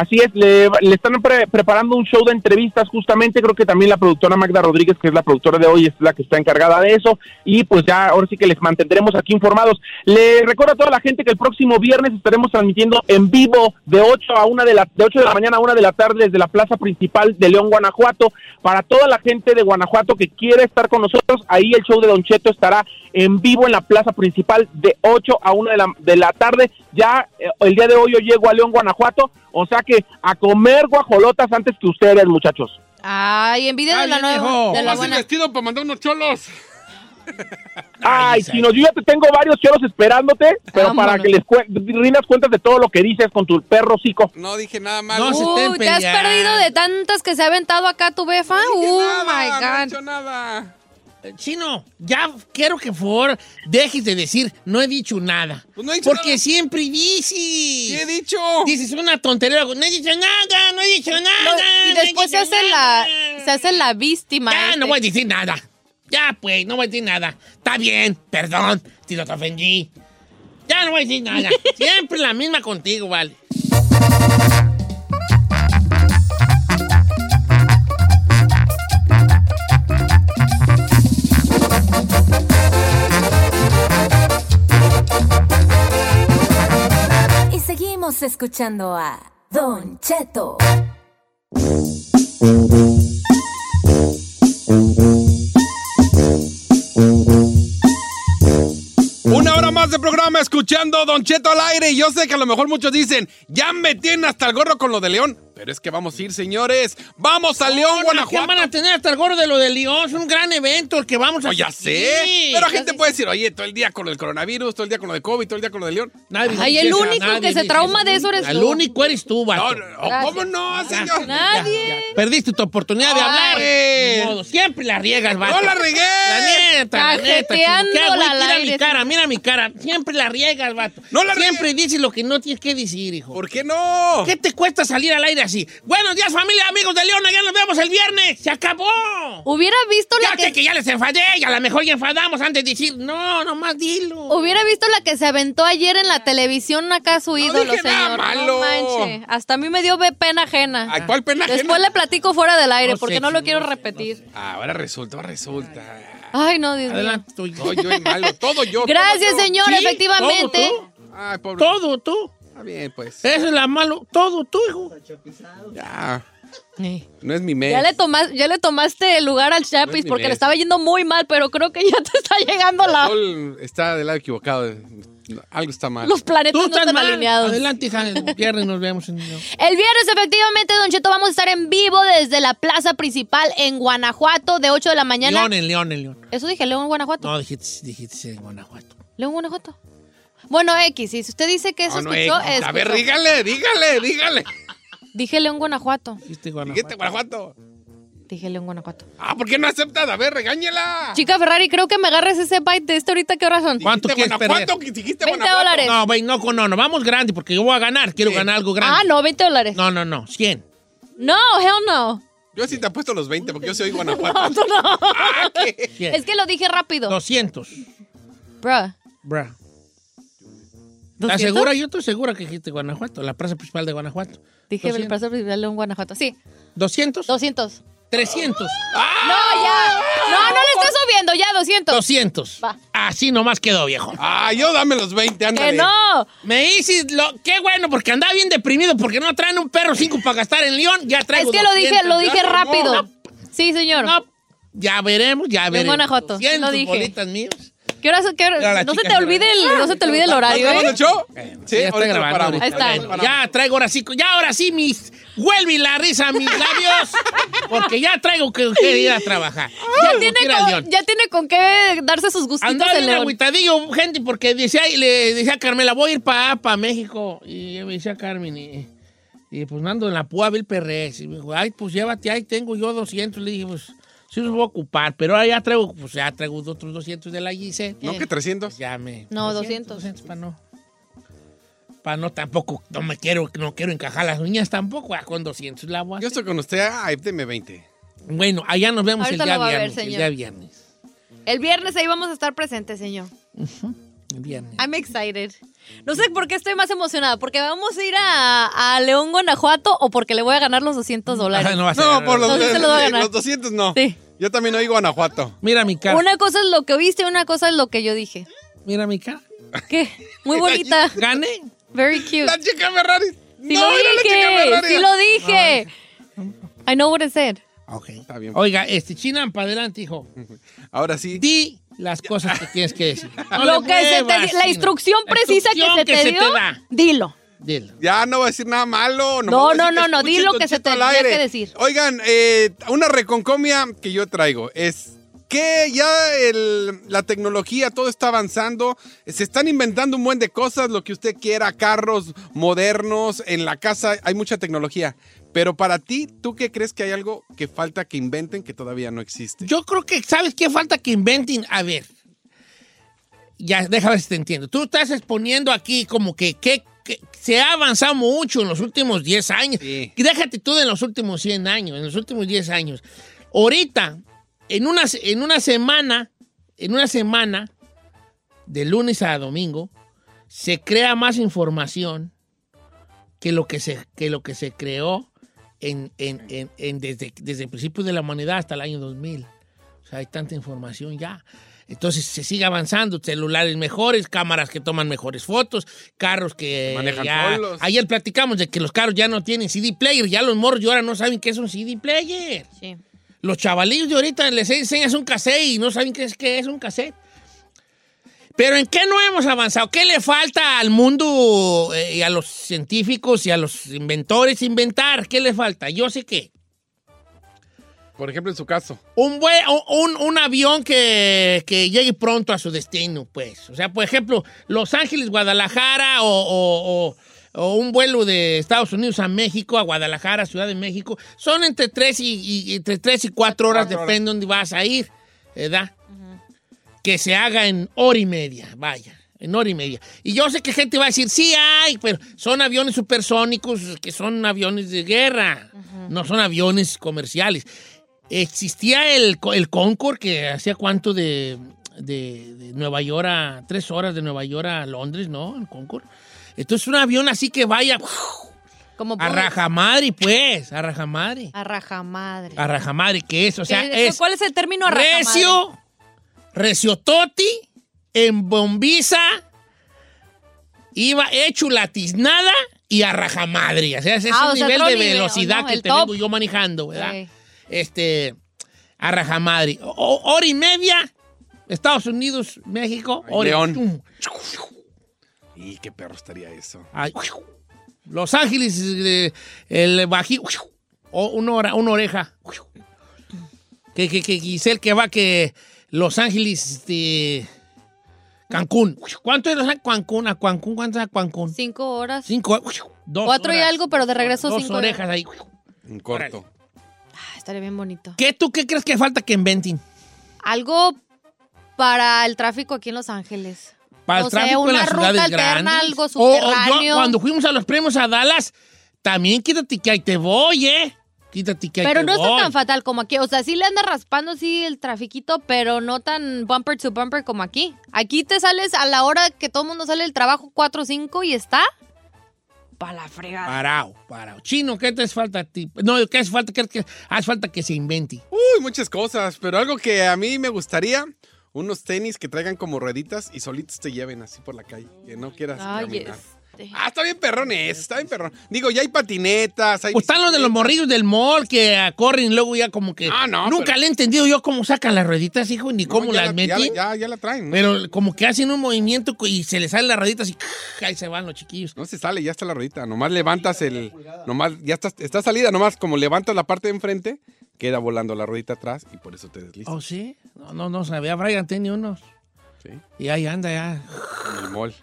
Así es, le, están pre- preparando un show de entrevistas justamente, creo que también la productora Magda Rodríguez, que es la productora de hoy, es la que está encargada de eso, y pues ya ahora sí que les mantendremos aquí informados. Le recuerdo a toda la gente que el próximo viernes estaremos transmitiendo en vivo de 8 a 1 de la, de 8 de la mañana a 1 de la tarde desde la plaza principal de León, Guanajuato. Para toda la gente de Guanajuato que quiera estar con nosotros, ahí el show de Don Cheto estará en vivo en la plaza principal de 8 a 1 de la, de la tarde. Ya eh, el día de hoy yo llego a León, Guanajuato, o sea que a comer guajolotas antes que ustedes, muchachos. Ay, envidia de la nueva. De la Vas buena. vestido para mandar unos cholos. Ay, Chino, yo ya te tengo varios choros esperándote, pero Vámonos. para que les cue- rindas cuentas de todo lo que dices con tu perro cico. No dije nada malo. No se Uy, ¿te has perdido de tantas que se ha aventado acá tu befa? No dije Oh nada, no he my God. dicho nada. Chino, ya quiero que por favor dejes de decir no he dicho nada. Pues no he dicho Porque nada. siempre dices. ¿Qué he dicho? Dices una tontería. No he dicho nada, no he dicho nada. No, y no después se dicho hace la, nada. se hace la víctima. Ya, este. no voy a decir nada. Ya, pues, no voy a decir nada. Está bien, perdón, si no te ofendí. Ya no voy a decir nada. Siempre la misma contigo, vale. Escuchando a Don Cheto. Una hora más de programa escuchando Don Cheto al aire. Y yo sé que a lo mejor muchos dicen, ya me tienen hasta el gorro con lo de León. Pero es que vamos a ir, señores. Vamos a León, ¿Qué Guanajuato. van a tener hasta el gorro de lo de León? Es un gran evento el que vamos a Oh, ya sé. Sí. Pero la gente puede decir, oye, todo el día con el coronavirus, todo el día con lo de COVID, todo el día con lo de León. Nadie Ay, el único nadie que se trauma de eso eres El tú. único eres tú, vato. No, no, ¿Cómo no, señor? Nadie. Perdiste tu oportunidad de hablar. Ay. Ni modo, Siempre la riegas, vato. ¡No la regué! La neta, la neta. chico. Al Mira aire, mi cara, mira mi cara. Siempre la riegas, vato. No la. Siempre dices lo que no tienes que decir, hijo. ¿Por qué no? ¿Qué te cuesta salir al aire así? Buenos días, familia, amigos de León. Ya nos vemos el viernes. ¡Se acabó! Hubiera visto Ya la sé que, que ya les enfadé y a lo mejor ya enfadamos antes de decir, no, nomás dilo. hubiera visto la que se aventó ayer en la televisión acá su ídolo, dije nada señor. malo. No manche. Hasta a mí me dio pena ajena. Ay, ¿cuál pena Después ajena? le platico fuera del aire No porque sé, no lo quiero no sé, repetir. Ah, Ahora resulta, ahora resulta. Ay, no, Dios mío. Adelante, tú. hijo. No, yo es malo. Todo yo. Gracias, todo yo. señor, Sí, efectivamente. todo tú. Ay, pobre. Todo tú. Está bien, pues. Eso es la malo. Todo tú, hijo. Ya. Sí. No es mi mes. Ya le, tomas- ya le tomaste el lugar al Chapis porque le mes. estaba yendo muy mal, pero creo que ya te está llegando El la, sol está del lado equivocado. Algo está mal. los planetas Tú no estás están mal. alineados. Adelante, hija. El viernes nos vemos en. El viernes, efectivamente, Don Cheto, vamos a estar en vivo desde la plaza principal en Guanajuato de 8 de la mañana. León, en León, en León. Eso dije, León, Guanajuato. No, dijiste, dijiste en Guanajuato. León, Guanajuato. Bueno, X, si usted dice que eso No, no, escuchó, eh, A ver, dígale, dígale, dígale. Dije León, Guanajuato. Dijiste Guanajuato. Dijiste Guanajuato. Dije León, Guanajuato. Ah, ¿por qué no aceptas? A ver, regáñela. Chica Ferrari, creo que me agarres ese bite de este ahorita. ¿Qué horas son? ¿Cuánto quieres Guanajuato, perder? que dijiste 20 Guanajuato. dólares. No, güey, no, no, no, vamos grande porque yo voy a ganar. Quiero Sí. ganar algo grande. Ah, no, 20 dólares. No, no, no, 100. No, hell no. Yo sí te apuesto los 20 porque yo soy Guanajuato. No, tú no. Ah, ¿qué? 100. Es que lo dije rápido. 200. Bruh. Bra. ¿Estás 200? segura? Yo estoy segura que dijiste Guanajuato, la plaza principal de Guanajuato. Dije 200. plaza principal León, Guanajuato. Sí, ¿200? 200. 300. No, ya. No, no le estás subiendo, ya, 200. 200. Va. Así nomás quedó, viejo. Ah, yo dame los 20, ándale. Que no. Me hice lo... Qué bueno, porque andaba bien deprimido porque no traen un perro 5 para gastar en León. Ya traigo Es que lo dije, 200, lo dije no, rápido. no, Sí, señor. no. Ya veremos, ya veremos. Guanajuato, sí 200 lo dije. bolitas míos. ¿Qué horas- qué horas- Mira, la no se te olvide el, no se te olvide el ¿Estás horario, grabando el ¿eh? show? Sí, ya está ahorita lo grabando. paramos. Ahí está. Ya traigo ahora sí, ya ahora sí mis vuelve la risa a mis labios, porque ya traigo que, que ir a trabajar. Ya tiene, con, ya tiene con qué darse sus gustitos Andaba el león. agüitadillo, gente, porque decía, y le decía a Carmela, voy a ir para pa México. Y me decía Carmen, y, y pues ando en la púa Bill Perrés. Y me dijo, ay, pues llévate, ahí tengo yo 200. Le dije, pues sí los voy a ocupar, pero ahora ya traigo, pues ya traigo otros 200 de la Gise. ¿No que 300? Ya me... No, 200. 200 para no. Para no tampoco, no me quiero, no quiero encajar las uñas tampoco, ah, con 200 la voy a Yo estoy con usted. Ay, deme 20. Bueno, allá nos vemos el día ver, viernes. el día viernes. El viernes ahí vamos a estar presentes, señor. El viernes. I'm excited. No sé por qué estoy más emocionada. ¿Porque vamos a ir a, a León, Guanajuato o porque le voy a ganar los 200 dólares? Ah, no. No, por los, Entonces lo voy a ganar. los 200 no. Sí. Yo también oí Guanajuato. Mira mi cara. Una cosa es lo que oíste, una cosa es lo que yo dije. Mira mi cara. ¿Qué? Muy bonita. Gané. Very cute. La chica Ferrari. Sí no, lo era la chica dije, Ferrari. sí lo dije. I know what I said. Ok. Está bien. Oiga, este, China, para adelante, hijo. Ahora sí. Di las cosas que tienes que decir. No Lo que se te la instrucción la precisa que se te dio, da. dilo. Dilo. Ya no voy a decir nada malo. No, no, no, no, di lo que se tenía aire. que decir. Oigan, eh, una reconcomia que yo traigo es que ya el- la tecnología, todo está avanzando, se están inventando un buen de cosas, lo que usted quiera, carros modernos, en la casa hay mucha tecnología. Pero para ti, ¿tú qué crees que hay algo que falta que inventen que todavía no existe? Yo creo que, ¿sabes qué falta que inventen? A ver, ya, déjame ver si te entiendo. Tú estás exponiendo aquí como que, que- que se ha avanzado mucho en los últimos 10 años. Sí. Y Déjate tú de los últimos 100 años, en los últimos 10 años. Ahorita, en una, en una semana, en una semana, de lunes a domingo, se crea más información que lo que se, que lo que se creó en, en- en- en- desde, desde el principio de la humanidad hasta el año 2000. O sea, hay tanta información ya. Entonces se sigue avanzando, celulares mejores, cámaras que toman mejores fotos, carros que Manejan ya- solos. Ayer platicamos de que los carros ya no tienen CD player, ya los morros de ahora no saben qué es un CD player. Sí. Los chavalillos de ahorita les enseñas un cassette y no saben qué es, qué es un cassette. Pero ¿en qué no hemos avanzado? ¿Qué le falta al mundo eh, y a los científicos y a los inventores inventar? ¿Qué le falta? Yo sé que Por ejemplo, en su caso. un, bue- un, un avión que, que llegue pronto a su destino, pues. O sea, por ejemplo, Los Ángeles, Guadalajara o, o- o- o un vuelo de Estados Unidos a México, a Guadalajara, Ciudad de México, son entre tres y, y- entre tres y cuatro horas, Cuatro horas. depende de dónde vas a ir, ¿verdad? Que se haga en hora y media, vaya, en hora y media. Y yo sé que gente va a decir, sí hay, pero son aviones supersónicos que son aviones de guerra, no son aviones comerciales. Existía el, el Concorde que hacía cuánto de, de- de Nueva York a tres horas de Nueva York a Londres, ¿no? El Concorde. Entonces un avión así que vaya Como a rajamadre, pues, a rajamadre. A rajamadre. A rajamadre, que es, o sea, ¿Qué- es ¿Cuál es el término a rajamadre? recio, reciototi, en bombiza, iba hecho la tiznada y a rajamadre. O sea, ese es Ah, sea, nivel de nivel, velocidad ¿no? que El te top. yo manejando, ¿verdad? Este, a rajamadre. O- hora y media, Estados Unidos, México, Ay, hora y- León. Y qué perro estaría eso. Ay, Los Ángeles, eh, el bají, o una, hora- una oreja. Que, que, que Giselle que va que Los Ángeles, este, Cancún. ¿Cuánto es Los Ángeles? Cancún? ¿A Cancún? ¿Cuánto es a Cancún? Cinco horas. Cinco, dos Cuatro y algo, pero de regreso Dos cinco orejas horas. ahí. En corto. Ah, estaría bien bonito. ¿Qué tú qué crees que falta que inventen? Algo para el tráfico aquí en Los Ángeles. Para No el sé, tráfico en una las ruta ciudades alterna, grandes. algo O- o yo, cuando fuimos a los premios a Dallas, también quítate que ahí te voy, ¿eh? Quítate que Pero no está tan fatal como aquí. O sea, sí le anda raspando así el trafiquito, pero no tan bumper to bumper como aquí. Aquí te sales a la hora que todo el mundo sale del trabajo, 4 o 5, y está para la fregada. Parado, parado. Chino, ¿qué te hace falta a ti? No, ¿qué hace falta? ¿Qué, qué hace falta que se invente? Uy, muchas cosas, pero algo que a mí me gustaría, unos tenis que traigan como rueditas y solitos te lleven así por la calle, que no quieras Ay, caminar. Este. Ah, está bien perrón eso, está bien perrón. Digo, ya hay patinetas, hay Pues están los de los morrillos del mall que corren y luego ya como que... Ah, no, Nunca pero- le he entendido yo cómo sacan las rueditas, hijo, ni No, cómo las la- ya, meten. ya, ya la traen. ¿no? Pero como que hacen un movimiento y se les salen las rueditas y ahí se van los chiquillos. No se sale, ya está la ruedita. Nomás levantas el. Nomás, ya está, está salida, nomás como levantas la parte de enfrente, queda volando la ruedita atrás y por eso te deslizas. ¿Oh, sí? No, no, no sabía. Brian tenía unos. Sí, Y ahí anda ya. en el mall.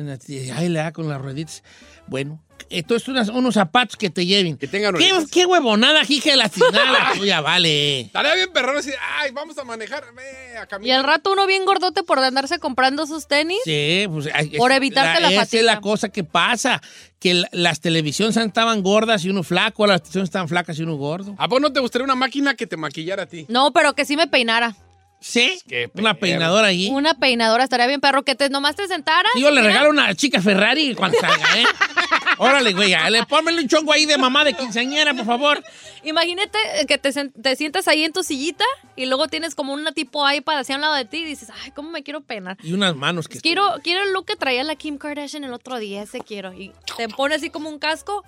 En la- y ahí le da con las rueditas. Bueno, entonces unas- unos zapatos que te lleven. Que tengan ¿Qué, rueditas. qué huevonada, jija de la tiznada tuya, vale. Estaría bien perrón así, ay, vamos a manejar, ve, a Y caminar. al rato uno bien gordote por andarse comprando sus tenis. Sí, pues. ay, Por evitarte la Esa fatiga. es la cosa que pasa. Que la- las televisiones estaban gordas y uno flaco, las televisiones estaban flacas y uno gordo. ¿A vos no te gustaría una máquina que te maquillara a ti? No, pero que sí me peinara. Sí, una peinadora ahí. Una peinadora estaría bien, perro, que te nomás te sentaras. Y yo le regalo una chica Ferrari cuando salga, ¿eh? Órale, güey, le pónmele un chongo ahí de mamá de quinceañera, por favor. Imagínate que te, te sientas ahí en tu sillita y luego tienes como una tipo iPad así a un lado de ti y dices, ay, ¿cómo me quiero peinar? Y unas manos que... Quiero, quiero el look que traía la Kim Kardashian el otro día, ese quiero. Y te pone así como un casco.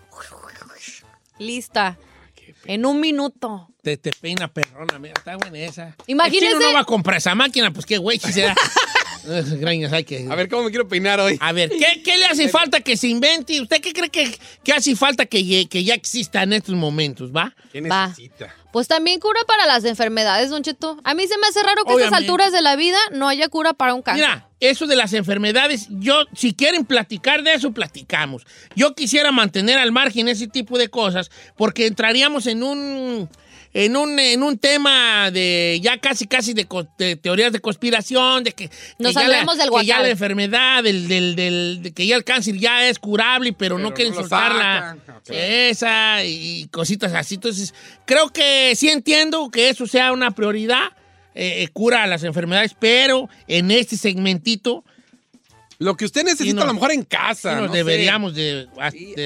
Lista. En un minuto. Te, te peina perrona, mira, está buena esa. Imagínese- El chino no va a comprar esa máquina, pues qué güey, si será. Que... A ver, ¿cómo me quiero peinar hoy? A ver, ¿qué, qué le hace falta que se invente? ¿Usted qué cree que, que hace falta que, que ya exista en estos momentos, va? ¿Qué Va. necesita? Pues también cura para las enfermedades, Don Cheto. A mí se me hace raro que a estas alturas de la vida no haya cura para un cáncer. Mira, eso de las enfermedades, yo, si quieren platicar de eso, platicamos. Yo quisiera mantener al margen ese tipo de cosas, porque entraríamos en un, en un, en un tema de ya casi, casi de, teorías de conspiración, de que, que Nos ya la, del que ya la enfermedad, del, del, del- de que ya el cáncer ya es curable, pero, no quieren no soltarla. Esa y cositas así. Entonces, creo que sí entiendo que eso sea una prioridad. eh, eh, cura a las enfermedades, pero en este segmentito Lo que usted necesita a lo mejor en casa. nos no sé. deberíamos de,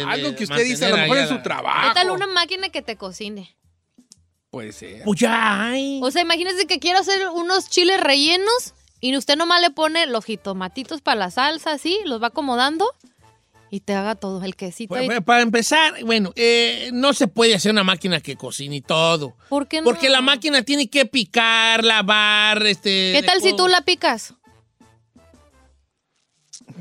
algo que usted dice a lo mejor en su trabajo. ¿Qué tal una máquina que te cocine? Puede ser. Pues ya hay. O sea, imagínese que quiero hacer unos chiles rellenos y usted nomás le pone los jitomatitos para la salsa, así, los va acomodando y te haga todo el quesito. Pues, para empezar, bueno, eh, no se puede hacer una máquina que cocine y todo. ¿Por qué no? Porque la máquina tiene que picar, lavar, este... ¿Qué tal si tú la picas?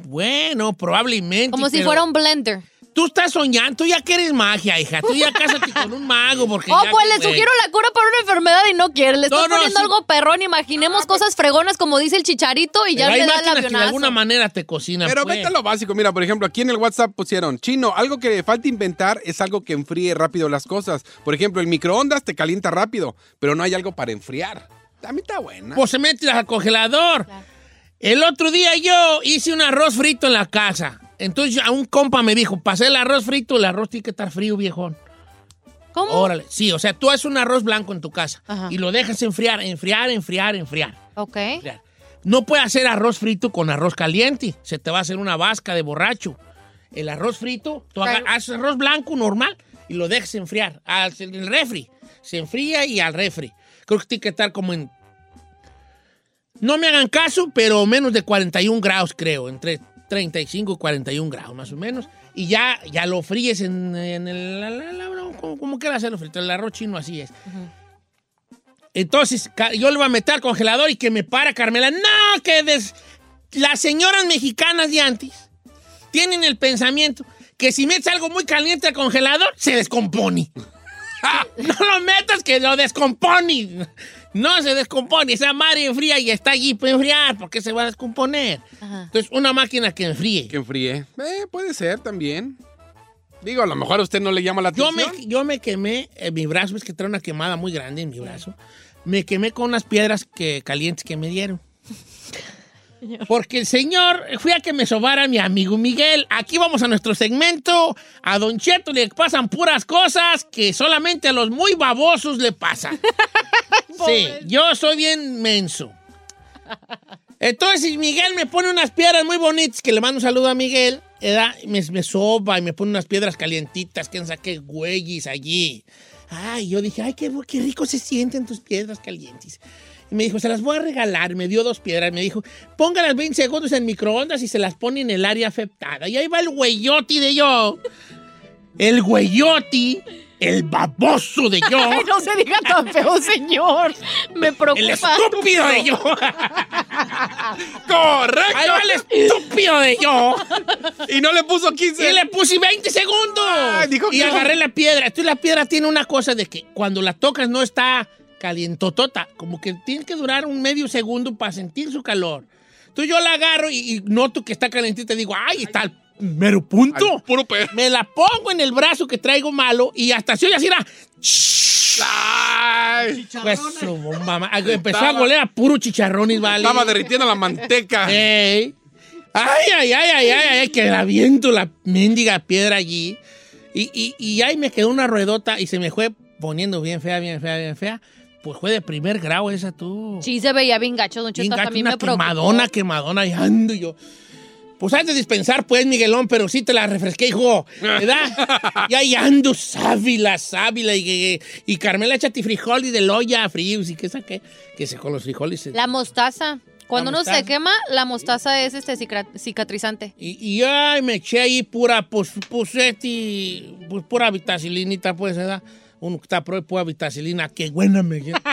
Bueno, probablemente. Como si pero fuera un blender. Tú estás soñando, tú ya quieres magia, hija. Tú ya cásate con un mago porque Oh, ya pues que, le sugiero la cura para una enfermedad y no quiere. Le No, estoy no, poniendo sí. algo perrón. Imaginemos cosas fregonas como dice el chicharito y ya Pero hay le da el máquinas que de avionazo. alguna manera te cocinan. Pero pues. vete a lo básico. Mira, por ejemplo, aquí en el WhatsApp pusieron, chino, algo que falta inventar es algo que enfríe rápido las cosas. Por ejemplo, el microondas te calienta rápido, pero no hay algo para enfriar. También está buena. Pues se mete al congelador. El otro día yo hice un arroz frito en la casa. Entonces a un compa me dijo, pasé el arroz frito, el arroz tiene que estar frío, viejón. ¿Cómo? Órale. Sí, o sea, tú haces un arroz blanco en tu casa Ajá. y lo dejas enfriar, enfriar, enfriar, enfriar. Ok. enfriar. No puedes hacer arroz frito con arroz caliente. Se te va a hacer una vasca de borracho. El arroz frito, tú haces arroz blanco normal y lo dejas enfriar. Al el refri. Se enfría y al refri. Creo que tiene que estar como en. No me hagan caso, pero menos de 41 grados, creo. Entre 35 y 41 grados, más o menos. Y ya, ya lo fríes en, en el. la- la- la- como, como quieras hacerlo frito. El arroz chino así es. Entonces, yo le voy a meter al congelador y que me para Carmela. No, que des- las señoras mexicanas de antes tienen el pensamiento que si metes algo muy caliente al congelador, se descompone. no lo metas que lo descompone. No se descompone. Esa madre enfría y está allí para enfriar. ¿Por qué se va a descomponer? Ajá. Entonces, una máquina que enfríe. Que enfríe. Eh, puede ser también. Digo, a lo mejor a usted no le llama la Yo atención. me, yo me quemé en mi brazo, es que trae una quemada muy grande en mi brazo. Me quemé con unas piedras que, calientes que me dieron. Porque el señor, fui a que me sobara mi amigo Miguel. Aquí vamos a nuestro segmento. A Don Cheto le pasan puras cosas que solamente a los muy babosos le pasan. sí, yo soy bien menso. Entonces Miguel me pone unas piedras muy bonitas, que le mando un saludo a Miguel, ¿verdad? Me, me soba y me pone unas piedras calientitas, que saqué güeyes allí. Ay, yo dije, ay, qué, qué rico se sienten tus piedras calientes. Y me dijo, se las voy a regalar. Me dio dos piedras. Me dijo, póngalas 20 segundos en microondas y se las pone en el área afectada. Y ahí va el güeyoti de yo. El güeyoti, el baboso de yo. Ay, no se diga tan feo, señor. Me preocupa. El estúpido de yo. ¡Correcto! Ahí va el estúpido de yo. Y no le puso 15. Y le puse 20 segundos. Dijo y que no. agarré la piedra. Entonces la piedra tiene una cosa de que cuando la tocas no está calientotota. Como que tiene que durar un medio segundo para sentir su calor. Entonces yo la agarro y, y noto que está calentita y digo, ay, está al mero punto. Al puro pe- Me la pongo en el brazo que traigo malo y hasta se oye así, era... Ay, Pues su bomba, ma- Empezó a goler a puro chicharrones, ¿vale? estaba derritiendo la manteca. Ey. Ay, ay, ay, ay, ay, ay, que la viento la mendiga piedra allí. Y, y, y ahí me quedó una ruedota y se me fue poniendo bien fea, bien fea, bien fea. Pues fue de primer grado esa tú. Sí, se veía bien gacho, Don Cheto. gacho, También una me quemadona, quemadona, y ando yo. Pues antes de dispensar, pues, Miguelón, pero sí te la refresqué, hijo. ¿Verdad? y ahí ando, sábila, sábila. Y, y, y Carmela, échate frijoles de loya fríos y qué saqué. Que se con los frijoles. La mostaza. Cuando La uno se quema, la mostaza es este cicatrizante. Y, y ay, me eché ahí pura, pues, pues, este, pues, pura vitasilinita, pues, ¿verdad? Uno que está pro de vitacilina, qué buena me dio.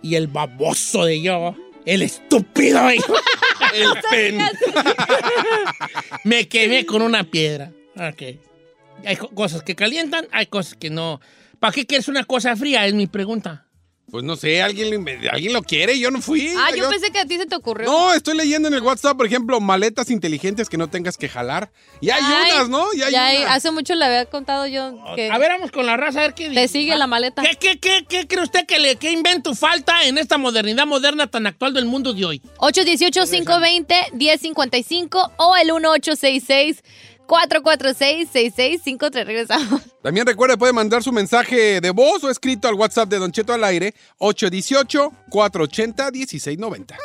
Y el baboso de yo, el estúpido de yo, el pen. me quemé con una piedra. Ok. Hay co- cosas que calientan, hay cosas que no. ¿Para qué quieres una cosa fría? Es mi pregunta. Pues no sé, alguien lo, alguien lo quiere, yo no fui. Ah, yo pensé que a ti se te ocurrió. No, estoy leyendo en el WhatsApp, por ejemplo, maletas inteligentes que no tengas que jalar. Y hay Ay, unas, ¿no? Y hay ya hay- unas. hace mucho le había contado yo que A ver, vamos con la raza, a ver qué te sigue la maleta. ¿Qué, qué, qué, qué cree usted que le qué invento falta en esta modernidad moderna tan actual del mundo de hoy? 818-520-1055 o el 1866-446-6653. Regresamos. También recuerde, puede mandar su mensaje de voz o escrito al WhatsApp de Don Cheto al aire, 818-480-1690.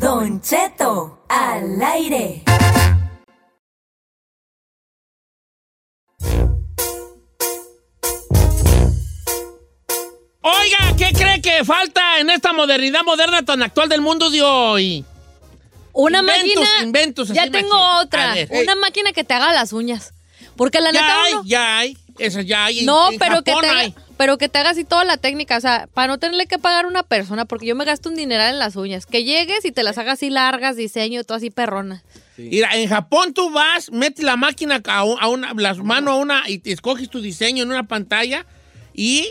Don Cheto al aire. Oiga, ¿qué cree que falta en esta modernidad moderna tan actual del mundo de hoy? Una Inventos, máquina. inventos, ya tengo machín. otra. Ver. Una máquina que te haga las uñas. Porque la neta Ya hay, uno- ya hay. Esa ya hay. en- No, en pero que, te haga, hay. pero que te haga así toda la técnica, o sea, para no tenerle que pagar a una persona, porque yo me gasto un dineral en las uñas. Que llegues y te las hagas así largas, diseño, todo así perrona. Mira, en Japón tú vas, metes la máquina a una, las manos a una y te escoges tu diseño en una pantalla y...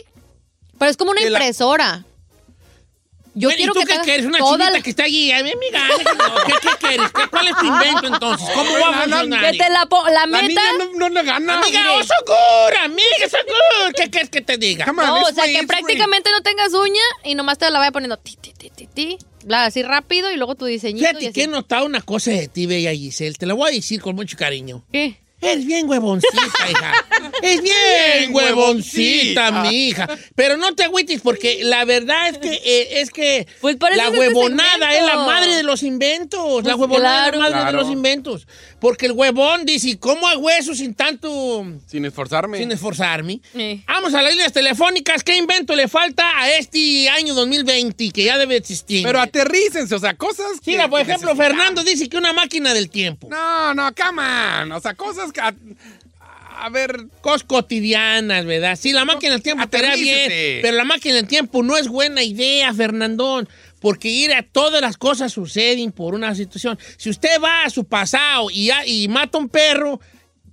Pero es como una la- impresora. Yo Bueno, quiero ¿Y tú que qué hagas quieres? Una toda chinita la- que está allí. Ay, amiga. ¿qué, ¿qué quieres? ¿Qué- ¿Cuál es tu invento entonces? ¿Cómo va a funcionar? Que te la, po- la La meta. niña no, no le gana. Amiga, mire. oh, socorro, amiga, socorro. ¿Qué quieres que te diga? Come No, it's o sea, free, que free. prácticamente no tengas uña y nomás te la vaya poniendo ti, ti, ti, ti, ti. Bla, así rápido y luego tu diseñito. y Fíjate así. que he notado una cosa de ti, bella Giselle. Te la voy a decir con mucho cariño. ¿Qué? Eres bien huevoncita, hija. Es bien huevoncita, mi hija. Pero no te agüites porque la verdad es que eh, es que Pues la huevonada es la madre de los inventos. la Pues huevonada es la madre Claro. de los inventos. Porque el huevón dice, ¿cómo hago eso sin tanto Sin esforzarme. sin esforzarme? Eh. Vamos a las líneas telefónicas. ¿Qué invento le falta a este año 2020 que ya debe existir? Pero aterrícense, o sea, cosas que... Mira, por que ejemplo. Fernando dice que una máquina del tiempo. No, no, come on. O sea, cosas que... A, a ver... Cosas cotidianas, ¿verdad? Sí, la máquina del tiempo estaría bien, Aterrícese. pero la máquina del tiempo no es buena idea, Fernandón, porque ir a todas las cosas suceden por una situación. Si usted va a su pasado y, mata un perro,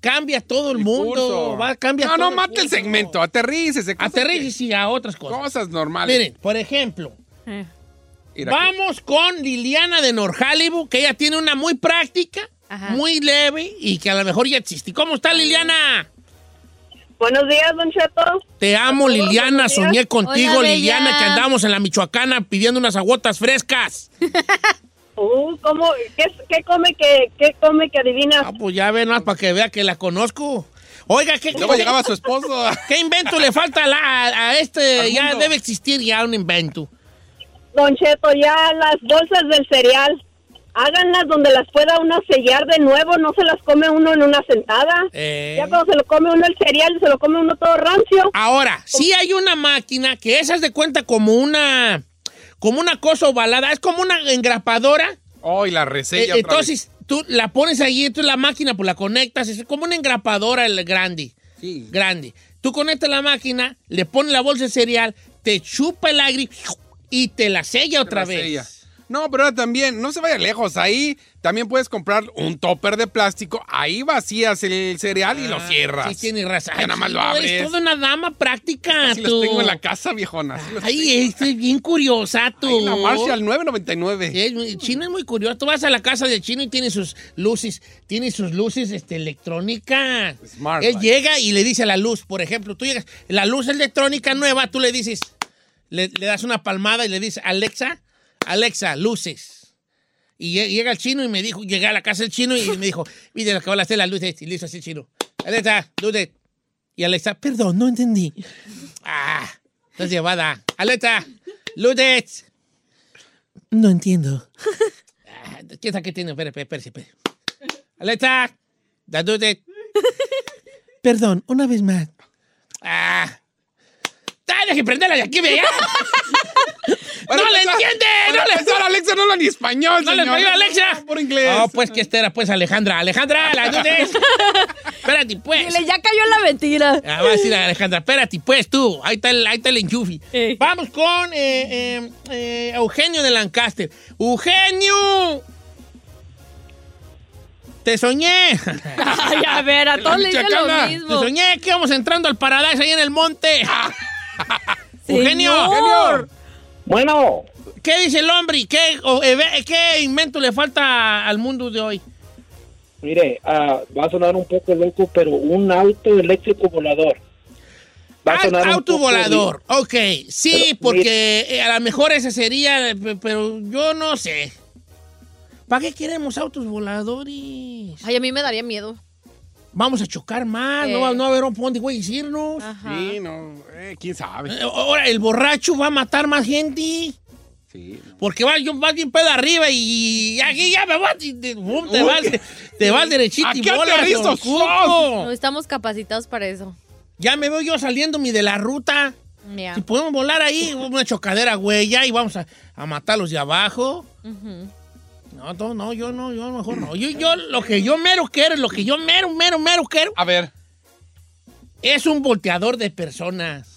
cambia todo el, mundo. Va, cambia No, todo no, mate el segmento. Aterrícese. Aterrice y a otras que- cosas. Cosas normales. Miren, por ejemplo, aquí. vamos con Liliana de Norjalibu, que ella tiene una muy práctica, Ajá. muy leve y que a lo mejor ya existe. ¿Cómo está Liliana? Buenos días, Don Cheto. Te amo, Liliana. Soñé contigo, Hola, Liliana, bella. que andamos en la Michoacana pidiendo unas aguotas frescas. Uh, ¿cómo, qué, qué come que, qué come que adivinas? Ah, pues ya ven más para que vea que la conozco. Oiga, ¿qué, Luego llegaba su esposo. ¿qué invento le falta a, la- a- a este? Al Ya mundo. debe existir ya un invento. Don Cheto, ya las bolsas del cereal, háganlas donde las pueda uno sellar de nuevo, no se las come uno en una sentada. Eh. Ya cuando se lo come uno el cereal, se lo come uno todo rancio. Ahora, sí hay una máquina que esas de cuenta como una, como una cosa ovalada, es como una engrapadora. Oh, y la Eh, resella otra entonces, tú la pones ahí, entonces la máquina, pues la conectas, es como una engrapadora el grande. Sí. Grande. Tú conectas la máquina, le pones la bolsa de cereal, te chupa el aire y te la sella otra la vez. sella. No, pero ahora también, no se vaya lejos. Ahí también puedes comprar un topper de plástico. Ahí vacías el cereal y lo cierras. Ah, Sí, tienes razón. Ya nada más lo Ay, abres. Eres toda una dama práctica, Así los tengo en la casa, viejona. Ay, estoy bien curiosa, tú. Ahí la Marshall 999. Sí, es muy- el chino es muy curioso. Tú vas a la casa del chino y tiene sus luces, tiene sus luces este, electrónicas. Smart Él llega y le dice a la luz, por ejemplo, tú llegas, la luz electrónica nueva, tú le dices, le, le das una palmada y le dices, Alexa, Alexa, luces. Y lle- llega el chino y me dijo, llegué a la casa del chino y me dijo, mire, acabo de hacer las luces. Y le hizo así el chino. Alexa, luces. Y Alexa, perdón, no entendí. Ah, estás llevada. Alexa, luces. No entiendo. Ah, ¿Quién sabe qué tiene? Espera, espera, espera. espera. Alexa, las luces. Perdón, una vez más. Ah. Dale, tienes que prenderla de aquí, ve allá. ¡No le entiende! ¡No le empezar, Alexa no habla ni español, ¡No le español, Alexa! Por inglés. No, pues que esta era pues Alejandra. Alejandra, la dudes. espérate, pues. Dile, ya cayó la mentira. Ah, va a decir Alejandra, espérate, pues tú. Ahí está el, ahí está el enchufi. Eh. Vamos con eh, eh, eh, Eugenio de Lancaster. ¡Eugenio! Te soñé. Ay, a ver, a todos le dicen lo mismo. Te soñé que íbamos entrando al Paradise ahí en el monte. Eugenio. Señor. Bueno, ¿Qué dice el hombre? ¿Qué, o, eh, ¿Qué invento le falta al mundo de hoy? Mire, ah, va a sonar un poco loco, pero un auto eléctrico volador. Va a sonar un Auto poco volador. Ok, sí, Pero, porque eh, a lo mejor ese sería, pe- pero yo no sé. ¿Para qué queremos autos voladores? Ay, a mí me daría miedo. Vamos a chocar más, Eh. no, va- no va a haber un dónde güey irnos. Ajá. Sí, no, eh, quién sabe. Eh, Ahora, el borracho va a matar más gente. Sí. Porque va, yo, vas bien pedo arriba y aquí ya me vas y te, pum, te Uy. vas, te vas derechito ¿A y qué bolas, don Cuco. No estamos capacitados para eso. Ya me veo yo saliendo mi de la ruta. Ya. Si podemos volar ahí, una chocadera, güey, ya, y vamos a, a matarlos de abajo. Ujú. No, no, no, yo no, yo mejor no. Yo, yo, lo que yo mero quiero, lo que yo mero, mero, mero quiero, A ver, es un volteador de personas.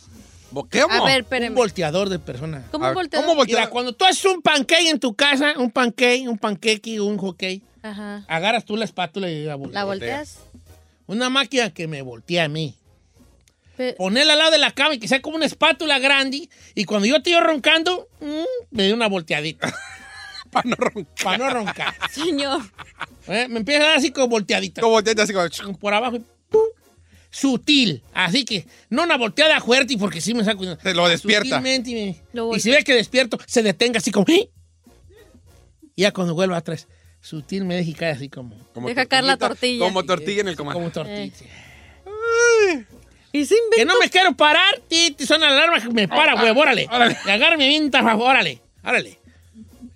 ¿qué? A ver, Un volteador de personas. ¿Cómo A voltear? ¿cómo voltear? Mira, cuando tú haces un pancake en tu casa, un pancake, un pancake, un hockey, Ajá. agarras tú la espátula y la volteas. ¿La volteas? Una máquina que me voltea a mí. Pe- Ponerla al lado de la cama y que sea como una espátula grande. Y cuando yo estoy roncando, mm, me doy una volteadita. Para no roncar. Para no roncar. Señor. ¿Eh? Me empieza a dar así como volteadita. Como volteate así como... Por abajo y ¡pum! Sutil. Así que, no una volteada fuerte porque sí me saco. Te lo despierta. Sutilmente y, me- Lo y si ve que despierto, se detenga así como. "¿Eh?". Y ya cuando vuelva atrás, sutil me deja y cae así como. como Deja caer la tortilla. Como tortilla en el comando. Como tortilla. Y sin Que no me quiero parar, ti, ti, suena la alarma, me para, güey, órale. Órale. Y órale, órale.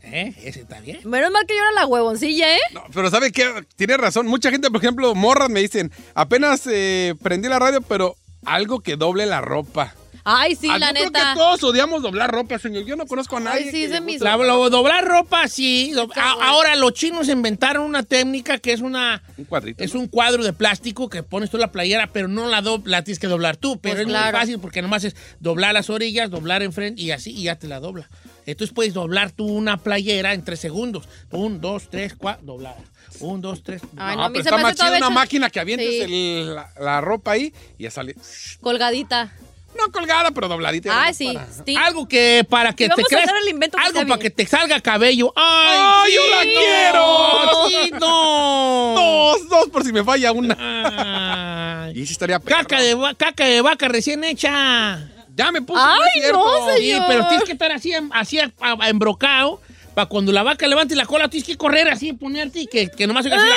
¿Eh? Ese está bien. Menos mal que yo era la huevoncilla, ¿eh? No, pero ¿sabe qué? Tiene razón. Mucha gente, por ejemplo, morras me dicen, apenas eh, prendí la radio, pero algo que doble la ropa. Ay, sí, Ah, la yo creo neta. que todos odiamos doblar ropa, señor. Yo no conozco a nadie. Ay, sí, que mis- La, lo- doblar ropa, sí. Do- a- ahora los chinos inventaron una técnica que es una Un cuadrito. es un cuadro de plástico que pones tú la playera, pero no la, do- la tienes que doblar tú. Pero Pues es claro. muy fácil porque nomás es doblar las orillas, doblar enfrente y así y ya te la dobla. Entonces puedes doblar tú una playera en tres segundos. Un, dos, tres, cuatro, doblada. Un, dos, tres. Ay, No, no, a mí pero se está me más chido una hecho- máquina que avientes Sí. el- la, la ropa ahí y ya sale. Colgadita. No colgada, pero dobladita. Ah, sí. Algo que para que Y te vamos a creas. hacer el invento que algo para bien. que te salga cabello. ¡Ay, ¡Ay, sí, yo la no! quiero! ¡Sí, no! Dos, dos por si me falla una. Ay. Y sí estaría perro. Caca de, caca de vaca recién hecha. Ya me puse. Ay, no no, Sí, señor. pero tienes que estar así, así embrocado. Para cuando la vaca levante la cola, tienes que correr así, ponerte y que, que nomás oigas así la-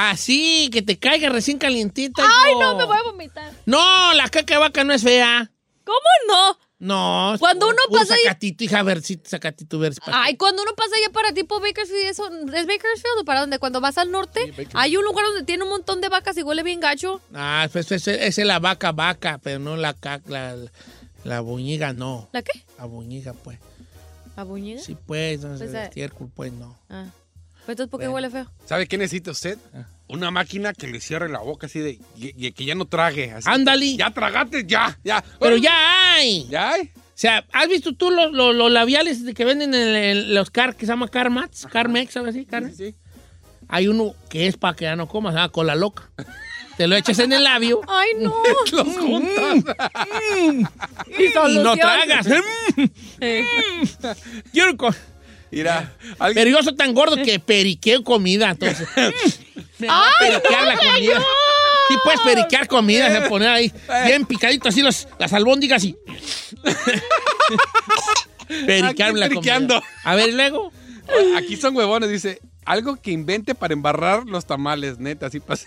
Así, que te caiga recién calientita. Ay, hijo. no, me voy a vomitar. No, la caca de vaca no es fea. ¿Cómo no? No. Cuando uno pasa Sacatito, hija, a ver si sacatito, ver. Ay, cuando uno pasa allá para tipo Bakersfield, eso, ¿es Bakersfield o para dónde? Cuando vas al norte, hay un lugar donde tiene un montón de vacas y huele bien gacho. Ah, pues pues, esa es la vaca vaca, pero no la caca, la, la buñiga no. ¿La qué? La buñiga, pues. ¿La buñida? Sí, pues, no, Pues, el eh. estiércol, pues no. Ah. Entonces, ¿por qué Bueno. huele feo? ¿Sabe qué necesita usted? Una máquina que le cierre la boca así de. y- y que ya no trague. Así. Ándale. Ya tragate, ya, ya. Pero ya hay. ¿Ya hay? O sea, ¿has visto tú los, los- los labiales de que venden en, el- los car que se llama Carmats? Carmex, ¿sabes así? Car- Sí, sí. Hay uno que es para que ya no comas, ah, cola loca. Te lo echas en el labio Ay, no. Los juntas. y, y no solución. tragas. Eh. Quiero co- Mira, alguien. Pero yo soy tan gordo que periqueo comida, entonces. Me va a periquear la comida. Sí, puedes periquear comida, se poner ahí bien picadito así los, las albóndigas y... periquear la comida. A ver, ¿y luego... Aquí son huevones, dice. Algo que invente para embarrar los tamales, neta, así pasa.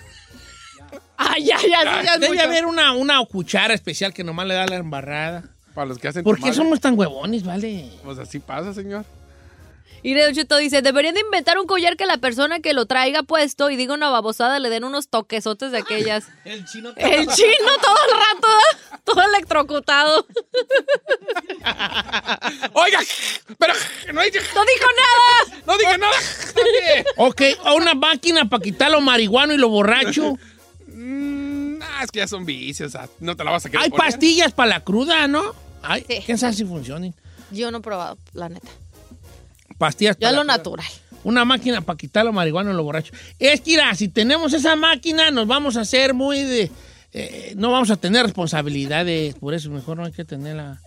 Ay, ya, ya, Debe haber una, una cuchara especial que nomás le da la embarrada. Para los que hacen ¿Por qué tamales. somos tan huevones, vale? Pues así pasa, señor. Y Don Cheto dice, deberían de inventar un collar que la persona que lo traiga puesto y diga una babosada le den unos toquesotes de aquellas. El chino. El chino todo el rato, ¿eh? todo electrocutado. Oiga, pero no, ¡No dijo nada! no diga nada. Ok, o una máquina para quitar lo marihuano y lo borracho. Mm, ah, es que ya son vicios. ah, No te la vas a querer Hay poner. pastillas para la cruda, ¿no? Ay, Sí. ¿Quién sabe si funcionan? Yo no he probado, la neta. Pastillas para lo la natural. Una máquina para quitar lo marihuano y lo borracho. Es que, mira, si tenemos esa máquina, nos vamos a hacer muy de... eh, no vamos a tener responsabilidades. Por eso mejor no hay que tenerla.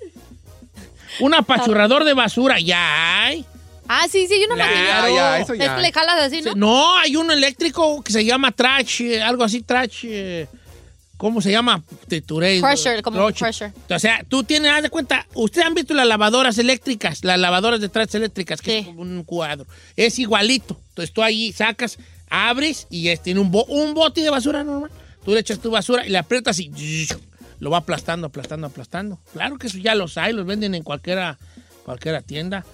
Un apachurrador de basura, ya hay. Ah, sí, sí, hay una Claro, maquinita. ya, eso Es ya. que le jalas así, ¿no? No, hay uno eléctrico que se llama trash, eh, algo así, trash. eh, ¿Cómo se llama? Trituré. Crusher, como Crusher. crusher. O sea, tú tienes, haz de cuenta, ustedes han visto las lavadoras eléctricas, las lavadoras de trastes eléctricas, que es como un cuadro. Es igualito. Entonces tú ahí sacas, abres y es, tiene un, bo- un bote de basura normal. Tú le echas tu basura y le aprietas y lo va aplastando, aplastando, aplastando. Claro que eso ya los hay, los venden en cualquiera, cualquiera tienda.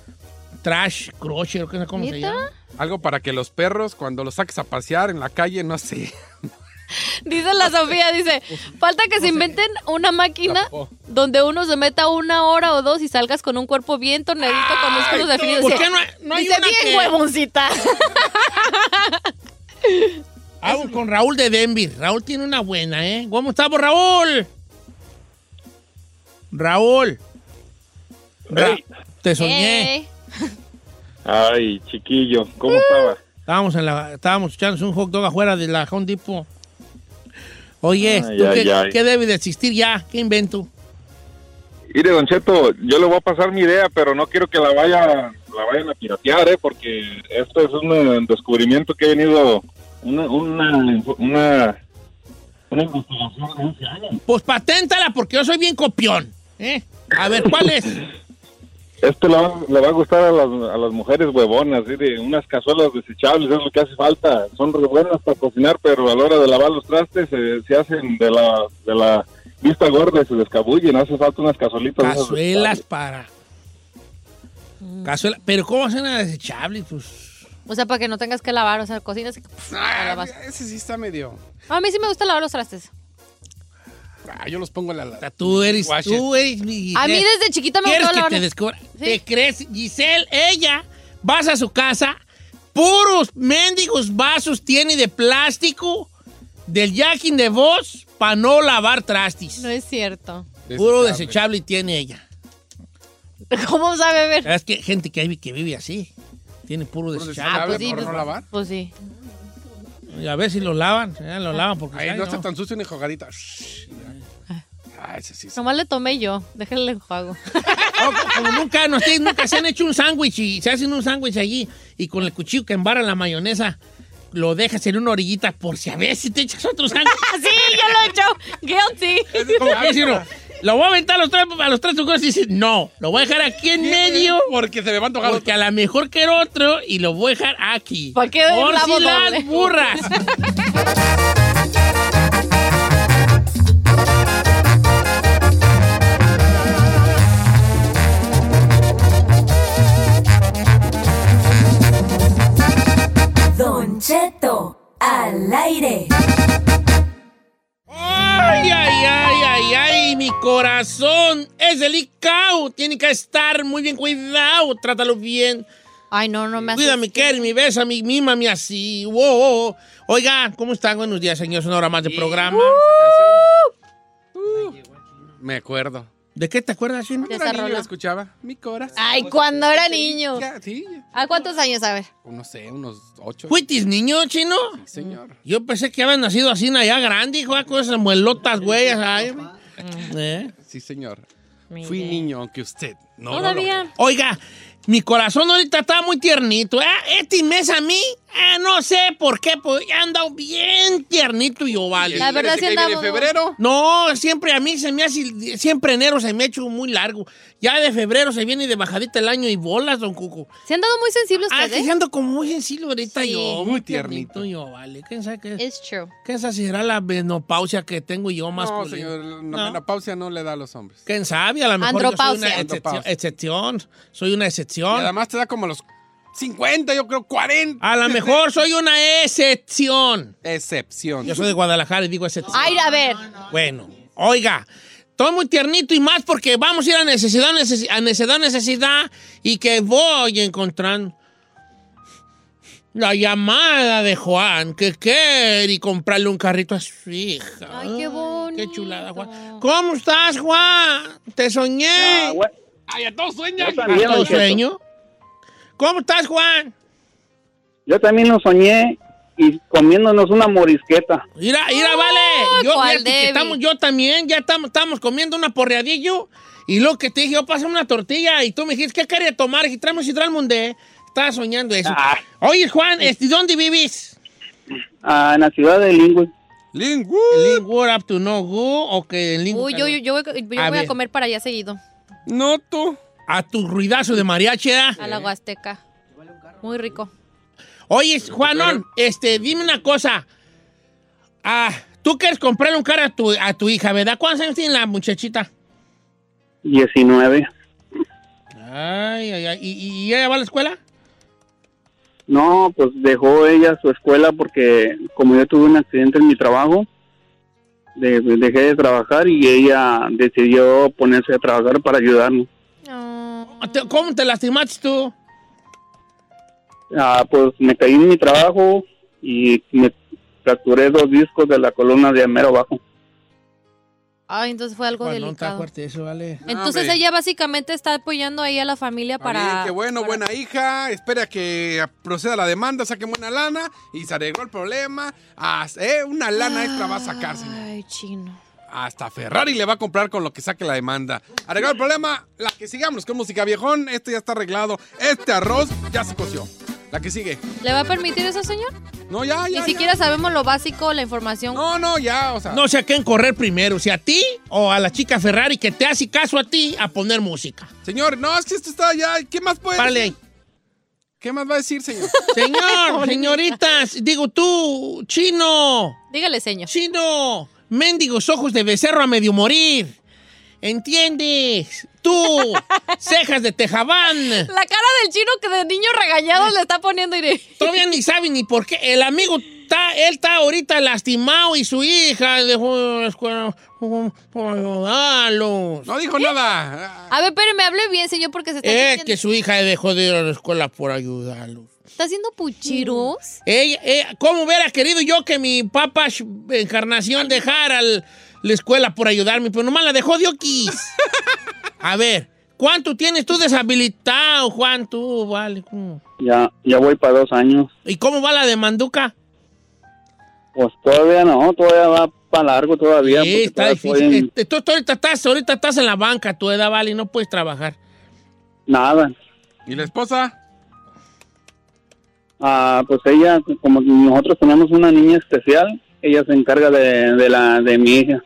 Trash, crusher, ¿qué- ¿cómo se llama? Algo para que los perros, cuando los saques a pasear en la calle, no sé. Dice la Sofía, dice, falta que se inventen una máquina donde uno se meta una hora o dos y salgas con un cuerpo bien tornadito con músculos definidos. ¿Por qué no hay- no hay dice, una bien que- huevoncita. Vamos con Raúl de Denver. Raúl tiene una buena, ¿eh? ¿Cómo estamos, Raúl? Raúl. Ra- te soñé. Ay, chiquillo, ¿cómo estaba? Estábamos, en la, estábamos echándose un hot dog afuera de la Home Depot. Oye, Ay, ¿tú ay, qué, ay. qué debe de existir ya? ¿Qué invento? Mire, Don Cheto, yo le voy a pasar mi idea, pero no quiero que la vaya la vayan a piratear, ¿eh? Porque esto es un eh, descubrimiento que ha venido una una una, una investigación de 11 años. Pues paténtala porque yo soy bien copión. ¿eh? A ver, ¿cuál es? Esto le va, le va a gustar a las, a las mujeres huevonas, ¿sí? de unas cazuelas desechables, es lo que hace falta. Son re buenas para cocinar, pero a la hora de lavar los trastes se, se hacen de la, de la vista gorda y se descabullen. Hace falta unas cazuelitas. Cazuelas para... Cazuela. Pero ¿cómo hacen a desechable? Pues... O sea, para que no tengas que lavar, o sea, cocinas y lavas. Ese sí está medio. A mí sí me gusta lavar los trastes. Ah, yo los pongo en la. la Tú eres, tú eres mi... A mí desde chiquita me ¿Quieres gustaba que te descubra? ¿Te crees? Giselle, ella, vas a su casa, puros mendigos vasos tiene de plástico del Jackin de voz para no lavar trastis. No es cierto. Puro desechable tiene ella. ¿Cómo sabe ver? Es que gente que, hay que vive así. Tiene puro desechable. Ah, pues sí, pues, no lavar. Pues sí. Y a ver si lo lavan. lo lavan porque... Ay, no, no. está tan sucio ni jugadita. Ah, ese sí. Nomás le tomé yo. Déjenle enjuago. No, como nunca, no, ustedes nunca se han hecho un sándwich y se hacen un sándwich allí y con el cuchillo que embara la mayonesa lo dejas en una orillita por si a ver si te echas otro sándwich. sí, yo lo he hecho. Guilty. Como que dice uno, lo voy a aventar a los tres, a los tres y dice, no, lo voy a dejar aquí en medio. Porque se me va a antojar. Porque a lo mejor que el otro y lo voy a dejar aquí. ¿Para qué Por si las burras. Don Cheto, al aire. Ay, ay, ay, ay, ay, mi corazón es delicado. Tiene que estar muy bien cuidado. Trátalo bien. Ay, no, no me haces. Cuídame, Kerry, bésame, mímame así. Wow, wow, wow. Oiga, ¿cómo están? Buenos días, señores. Una hora más de programa. Me acuerdo. ¿De qué te acuerdas, Chino? De Cuando esa era niño rola. la escuchaba. Mi corazón. Ay, cuando era niño. Sí, ¿A cuántos años? A ver. no sé, unos ocho. ¿Fuitis niño, Chino? Sí, señor. Yo pensé que habían nacido así allá grande, hijo, con esas muelotas, güey. ay, ¿eh? Sí, señor. Mire. Fui niño, aunque usted no. lo Todavía. Oiga, mi corazón ahorita está muy tiernito. ¿eh? Este mes a mí, eh, no sé por qué, pues he andado bien tiernito yo, vale. La verdad sí ¿Desde que viene andamos- febrero? No, siempre a mí se me hace, siempre enero se me ha hecho muy largo. Ya de febrero se viene de bajadita el año y bolas, don Cuco. Se han dado muy sensibles Ah, ustedes. que se ando como muy sencillo ahorita Sí. yo. Muy tiernito. yo, vale. ¿Quién sabe qué, It's true. qué esa será la menopausia que tengo yo más No, señor, la No. menopausia no le da a los hombres. ¿Quién sabe? A lo mejor yo soy una Andropausia. excepción, excepción. Soy una Y excepción. además te da como los 50, yo creo 40. A lo mejor soy una excepción. Excepción. Yo soy de Guadalajara y digo excepción. Ay, a ver. Bueno, oiga, estoy muy tiernito y más porque vamos a ir a necesidad, necesi- a necesidad, necesidad y que voy encontrando la llamada de Juan que quiere comprarle un carrito a su hija. Ay, qué bonito. Qué chulada, Juan. ¿Cómo estás, Juan? Te soñé. Ah, bueno. Ay, a todos también, ¿A todo Don Cheto. sueño? ¿Cómo estás, Juan? Yo también lo soñé y comiéndonos una morisqueta. Mira, mira, vale. Yo, ¿cuál fíjate que Debbie? estamos, yo también, ya estamos, estamos comiendo una porreadillo. Y lo que te dije, yo pasé una tortilla y tú me dijiste, ¿qué quería tomar? Y traemos y traemos de. Estaba soñando eso. Ah. Oye, Juan, este, ¿dónde vivís? Ah, en la ciudad de Lingwood. Lingu. ¿En Lingwood up to no go? ¿O que en Lingwood? Uy, yo, yo, yo voy, yo A voy a ver. comer para allá seguido. No tú. A tu ruidazo de mariachi, ¿eh? A la Huasteca. Muy rico. Oye, Juanón, este, dime una cosa. Ah, tú quieres comprarle un carro a tu, a tu hija, ¿verdad? ¿Cuántos años tiene la muchachita? 19. Ay, ay, ay. ¿Y, y ella va a la escuela? No, pues dejó ella su escuela porque como yo tuve un accidente en mi trabajo, de- dejé de trabajar y ella decidió ponerse a trabajar para ayudarnos. Te- ¿Cómo te lastimaste tú? Ah, pues me caí en mi trabajo y me fracturé dos discos de la columna de mero abajo. Ay, entonces fue algo Juan, no, está delicado. fuerte eso, vale. Entonces hombre. ella básicamente está apoyando ahí a la familia para... bien, qué bueno, buena hija. Espera que proceda la demanda, saquen buena lana y se arregló el problema. Hasta- eh, una lana extra va a sacar, señor. Ay, chino. Hasta Ferrari le va a comprar con lo que saque la demanda. Arreglado el problema, la que sigamos con música viejón. Este ya está arreglado. Este arroz ya se coció. La que sigue. ¿Le va a permitir eso, señor? No, ya, Ni ya. siquiera sabemos lo básico, la información. No, no, ya, o sea. No sé a quién correr primero, si a ti o a la chica Ferrari que te hace caso a ti a poner música. Señor, no, es que esto está ya. ¿Qué más puede Párale decir? ¿Qué más va a decir, señor? Señor, señoritas, digo tú, chino. Dígale, señor. Chino, mendigos ojos de becerro a medio morir. ¿Entiendes? Tú, cejas de tejabán. La cara del chino que de niño regañado le está poniendo iré. Todavía ni sabe ni por qué. El amigo está, él está ahorita lastimado y su hija dejó la escuela por ayudarlos. No dijo nada. A ver, espéreme, hable bien, señor, porque se está Es sintiendo- que su hija dejó de ir a la escuela por ayudarlos. ¿Está haciendo puchiros? Ella, ella- ¿Cómo hubiera querido yo que mi papá Encarnación dejara el- la escuela por ayudarme? Pero nomás la dejó de oquis. A ver, ¿cuánto tienes tú deshabilitado, Juan? Tú, vale. ¿cómo? Ya, ya voy para dos años. ¿Y cómo va la de Manduca? Pues todavía no, todavía va para largo todavía. Sí, está todavía difícil. en Este, tú, tú ahorita, estás, ahorita estás en la banca, tu edad, vale, y no puedes trabajar. nada. ¿Y la esposa? Ah, pues ella, como nosotros tenemos una niña especial, ella se encarga de, de la de mi hija.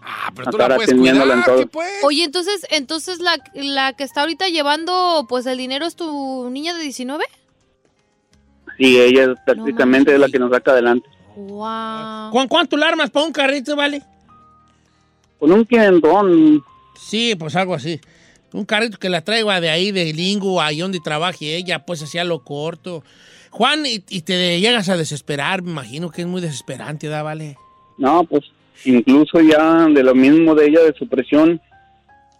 Ah, pero tú la puedes cuidar, todo. ¿qué pues? Oye, entonces, entonces la, la que está ahorita llevando pues el dinero es tu niña de 19? Sí, ella es prácticamente es la que nos saca adelante. Wow. ¿Cuán- ¿Cuánto la armas para un carrito, vale? Con un quinentón. Sí, pues algo así. Un carrito que la traiga de ahí, de Lingo, ahí donde trabaje ella, pues hacía lo corto. Juan, y, y te llegas a desesperar, me imagino que es muy desesperante, ¿da, vale? No, pues incluso ya de lo mismo de ella, de su presión,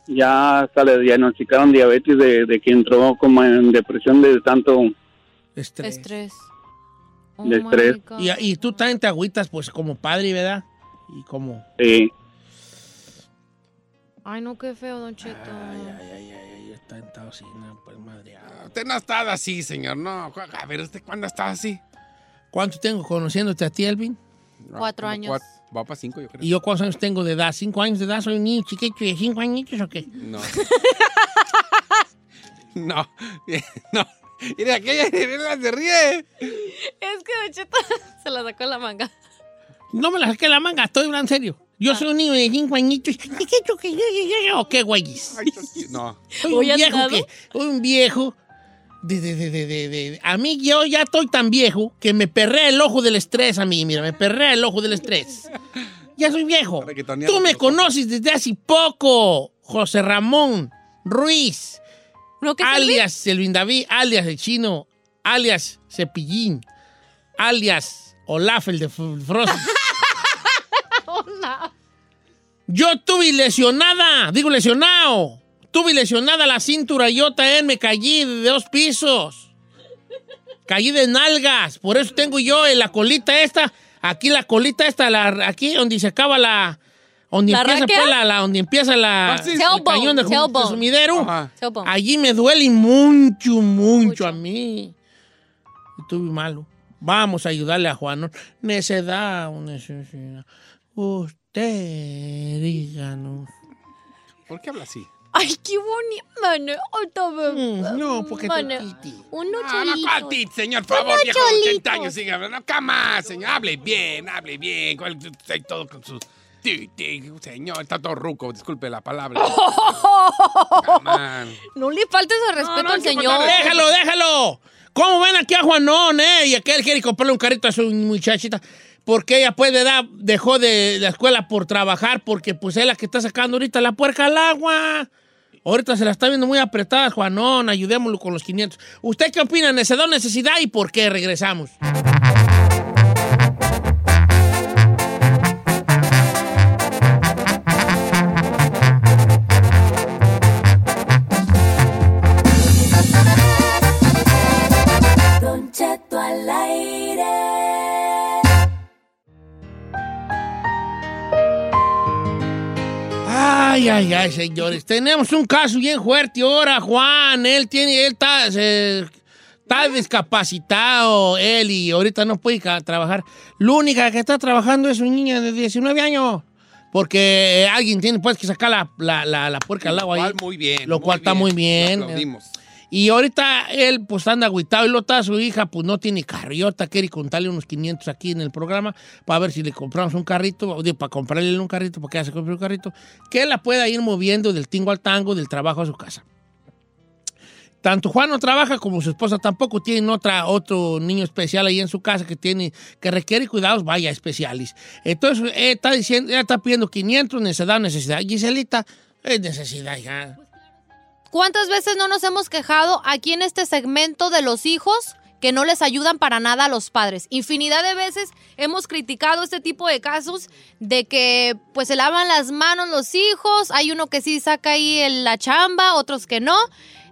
ya hasta le diagnosticaron diabetes de, de que entró como en depresión de tanto Estrés. Estrés. de estrés. Y, y tú también te agüitas, pues, como padre, ¿verdad? Y como... Sí. Ay, no, qué feo, Don Cheto. Está tentado así, no, pues, madre. Usted no ha estado así, señor. No, a ver, ¿usted cuándo está así? ¿Cuánto tengo conociéndote a ti, Elvin? Cuatro años. cuatro- va para cinco, yo creo. ¿Y yo cuántos años tengo de edad? ¿Cinco años de edad? ¿Soy un niño chiquito de cinco añitos o qué? No. no. No. Mira, aquella se ríe. Es que Don Cheto se la sacó en la manga. No me la saqué la manga, estoy hablando en serio. Yo soy un niño de cinco añitos. ¿O qué, güeyes? No. Soy un viejo que... Soy un viejo... De, de, de, de, de- de- A mí yo ya estoy tan viejo que me perrea el ojo del estrés a mí, mira, me perrea el ojo del estrés. Ya soy viejo. Tú me conoces desde hace poco, José Ramón Ruiz, ¿No que alias Selvin David, alias el chino, alias Cepillín, alias Olaf, el de F- Yo tuve lesionada, digo lesionado. Tuve lesionada la cintura y yo también me caí de dos pisos. Caí de nalgas. Por eso tengo yo en la colita esta, aquí la colita esta, la, aquí donde se acaba la. Donde ¿La empieza, pues, la, la- donde empieza la, Ah, el cañón del. Allí me duele mucho, mucho, a mí. Estuve malo. Vamos a ayudarle a Juan. Necedad o necesidad. Usted, díganos. ¿Por qué habla así? Ay, qué bonito. Mano. Mm, no, porque Mano, tú, Uno Ah, no. ¿cuál tit, señor? Por favor, viejo de 80 cholitos. años, siga. No, cama, señor. Hable bien, hable bien. ¿Cuál- Está todo con sus... ti, ti, Señor, está todo ruco, disculpe la palabra. No le faltes el respeto al señor. Déjalo, déjalo. ¿Cómo ven aquí a Juanón, eh? Y aquel quiere comprarle un carrito a su muchachita. Porque ella, pues, de edad, dejó de la escuela por trabajar, porque, pues, es la que está sacando ahorita la puerca al agua. Ahorita se la está viendo muy apretada, Juanón. Ayudémoslo con los 500. ¿Usted qué opina? ¿Necesidad o necesidad? ¿Y por qué? Regresamos. Ay, ay, ay, señores. Tenemos un caso bien fuerte ahora, Juan. Él tiene, él está, se- está discapacitado, él, y ahorita no puede trabajar. La única que está trabajando es una niña de 19 años. Porque eh, alguien tiene pues que sacar la, la, la, la puerca al agua ahí. muy bien. Lo cual está muy bien. Lo aplaudimos. Y ahorita él pues anda agüitado y lo está su hija pues no tiene carro. Y ahorita quiere contarle unos 500 aquí en el programa para ver si le compramos un carrito, o para comprarle un carrito, porque ya se compró un carrito, que él la pueda ir moviendo del tingo al tango, del trabajo a su casa. Tanto Juan no trabaja como su esposa tampoco tienen otra, otro niño especial ahí en su casa que tiene, que requiere cuidados, vaya, especiales. Entonces, eh, está diciendo, ella está pidiendo 500, necesidad, necesidad. Giselita, es necesidad, ya. ¿Cuántas veces no nos hemos quejado aquí en este segmento de los hijos que no les ayudan para nada a los padres? Infinidad de veces hemos criticado este tipo de casos de que pues se lavan las manos los hijos, hay uno que sí saca ahí la chamba, otros que no.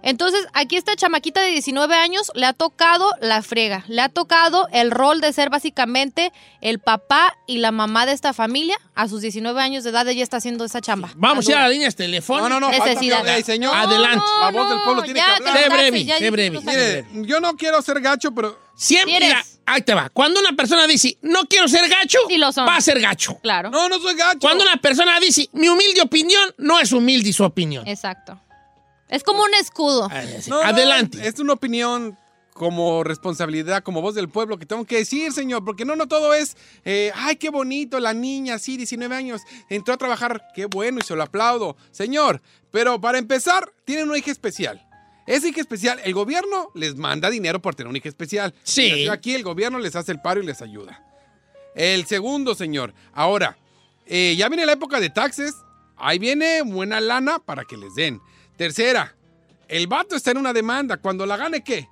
Entonces, aquí esta chamaquita de 19 años le ha tocado la frega, le ha tocado el rol de ser básicamente el papá y la mamá de esta familia. A sus 19 años de edad ella está haciendo esa chamba. Vamos a ir a las líneas telefónicas. No, no, no, falta Necesidad. señor. Adelante. La voz del pueblo tiene ya, que hablar. Sé breve, ya sé breve. Mire, yo no quiero ser gacho, pero Siempre, ahí te va. Cuando una persona dice, no quiero ser gacho, Sí lo son. va a ser gacho. Claro. no, no soy gacho. Cuando una persona dice, mi humilde opinión, no es humilde su opinión. Exacto. Es como un escudo. No, no, Adelante. es una opinión como responsabilidad, como voz del pueblo que tengo que decir, señor, porque no, no todo es, eh, ay, qué bonito, la niña, sí, 19 años, entró a trabajar, qué bueno, y se lo aplaudo. Señor, pero para empezar, tienen una hija especial. Esa hija especial, el gobierno les manda dinero por tener una hija especial. Sí. Aquí el gobierno les hace el paro y les ayuda. El segundo, señor, ahora, eh, ya viene la época de taxes, ahí viene buena lana para que les den. Tercera, el vato está en una demanda. Cuando la gane, ¿qué?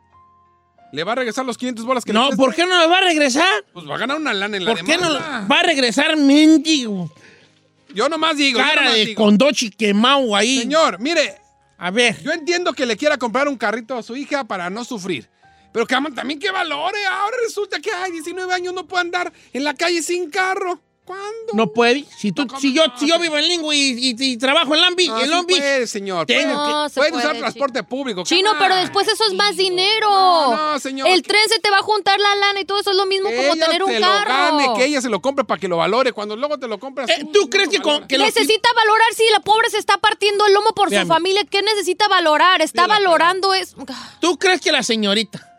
¿Le va a regresar los 500 bolas que le No? ¿por qué no me va a regresar? Pues va a ganar una lana en la ¿Por qué no demanda. va a regresar mendigo? Yo nomás digo. yo Cara nomás de digo. condochi quemado ahí. Señor, mire, A ver, yo entiendo que le quiera comprar un carrito a su hija para no sufrir. Pero que también que valore. Ahora resulta que, ay, 19 años no puede andar en la calle sin carro. ¿Cuándo? no puede. Si, tú, ¿cómo si, yo, no? si yo vivo en Lingo y, y- y trabajo en Lambi, No, en sí Long Beach, puede, señor. Tengo se puede puede, usar Chino. transporte público. Chino, pero después eso es más dinero. No, no, señor. El tren se te va a juntar la lana y todo eso es lo mismo Que como ella tener un carro. lo gane, que ella se lo compre para que lo valore. Cuando luego te lo compras. Eh, ¿Tú crees que, con, que los- Necesita valorar si la pobre se está partiendo el lomo por su familia. ¿Qué necesita valorar? Está valorando es. ¿Tú crees que la señorita,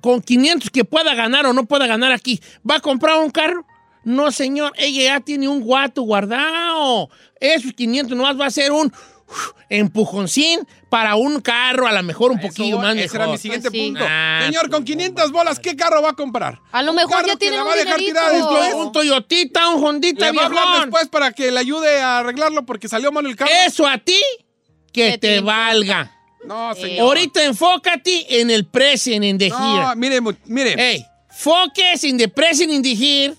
con 500 que pueda ganar o no pueda ganar aquí, va a comprar un carro? No, señor, ella ya tiene un guato guardado. Esos 500 nomás va a ser un uf, empujoncín para un carro, a lo mejor un Eso poquillo más Ese era mi siguiente Pues sí. punto. Ah, Señor, con 500 bolas, ¿qué carro va a comprar? A lo Un mejor ya que tiene la un va a dejar dinerito. tirada después. Un Toyotita, un Hondita, Le va a hablar después para que le ayude a arreglarlo porque salió mal el carro. Eso a ti, que ¿Qué te tiempo? valga. No, Eh, señor. Ahorita enfócate en el present, in the No, here. mire, mu- mire. Hey, focus in the present, in the here,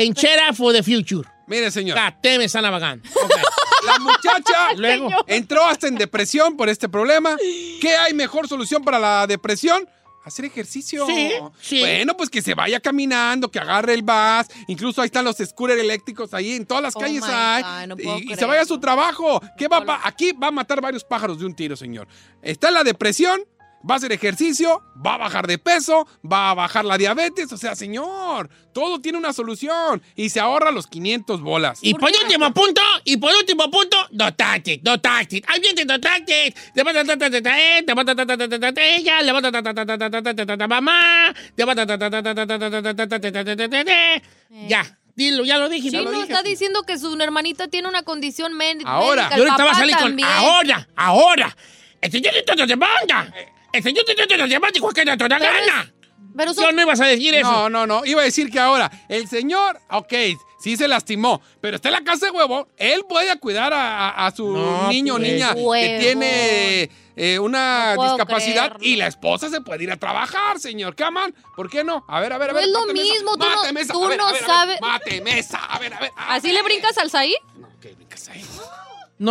and cheer up for the future. Mire, señor. A gun. La muchacha Luego. entró hasta en depresión por este problema. ¿Qué hay mejor solución para la depresión? Hacer ejercicio. Sí, sí. Bueno, pues que se vaya caminando, que agarre el bus. Incluso ahí están los scooters eléctricos ahí en todas las Oh calles hay. God, no puedo y, y se vaya a su trabajo. ¿Qué va, va- aquí va a matar varios pájaros de un tiro, señor. Está en la depresión, va a hacer ejercicio, va a bajar de peso, va a bajar la diabetes. O sea, señor, todo tiene una solución y se ahorra los 500 bolas. Y por, último punto, y por último punto, dotate, dotate. Ahí viene dotate. Te va a te ella, le va a mamá, te va Ya. Dilo, ya lo dije. Sí, no, está diciendo que su hermanita tiene una condición médica. Ahora, yo ahorita va a salir con. Ahora, ahora. Este te manda. El señor te te demanda y cualquier te da gana. Pero Yo no ibas a decir eso. No, no, no. Iba a decir que ahora, el señor, ok, sí se lastimó, pero está en la casa de huevo. Él puede cuidar a, a- a su No, niño o pues. niña que tiene eh, una No discapacidad creerlo. y la esposa se puede ir a trabajar, señor. ¿Qué aman? ¿Por qué no? A ver, a ver, a No ver. es lo mismo, tú no- tú a ver, no a ver, a ver, sabes- Máteme esa, a ver, a ver. a ¿Así ver. le brincas al Saí? No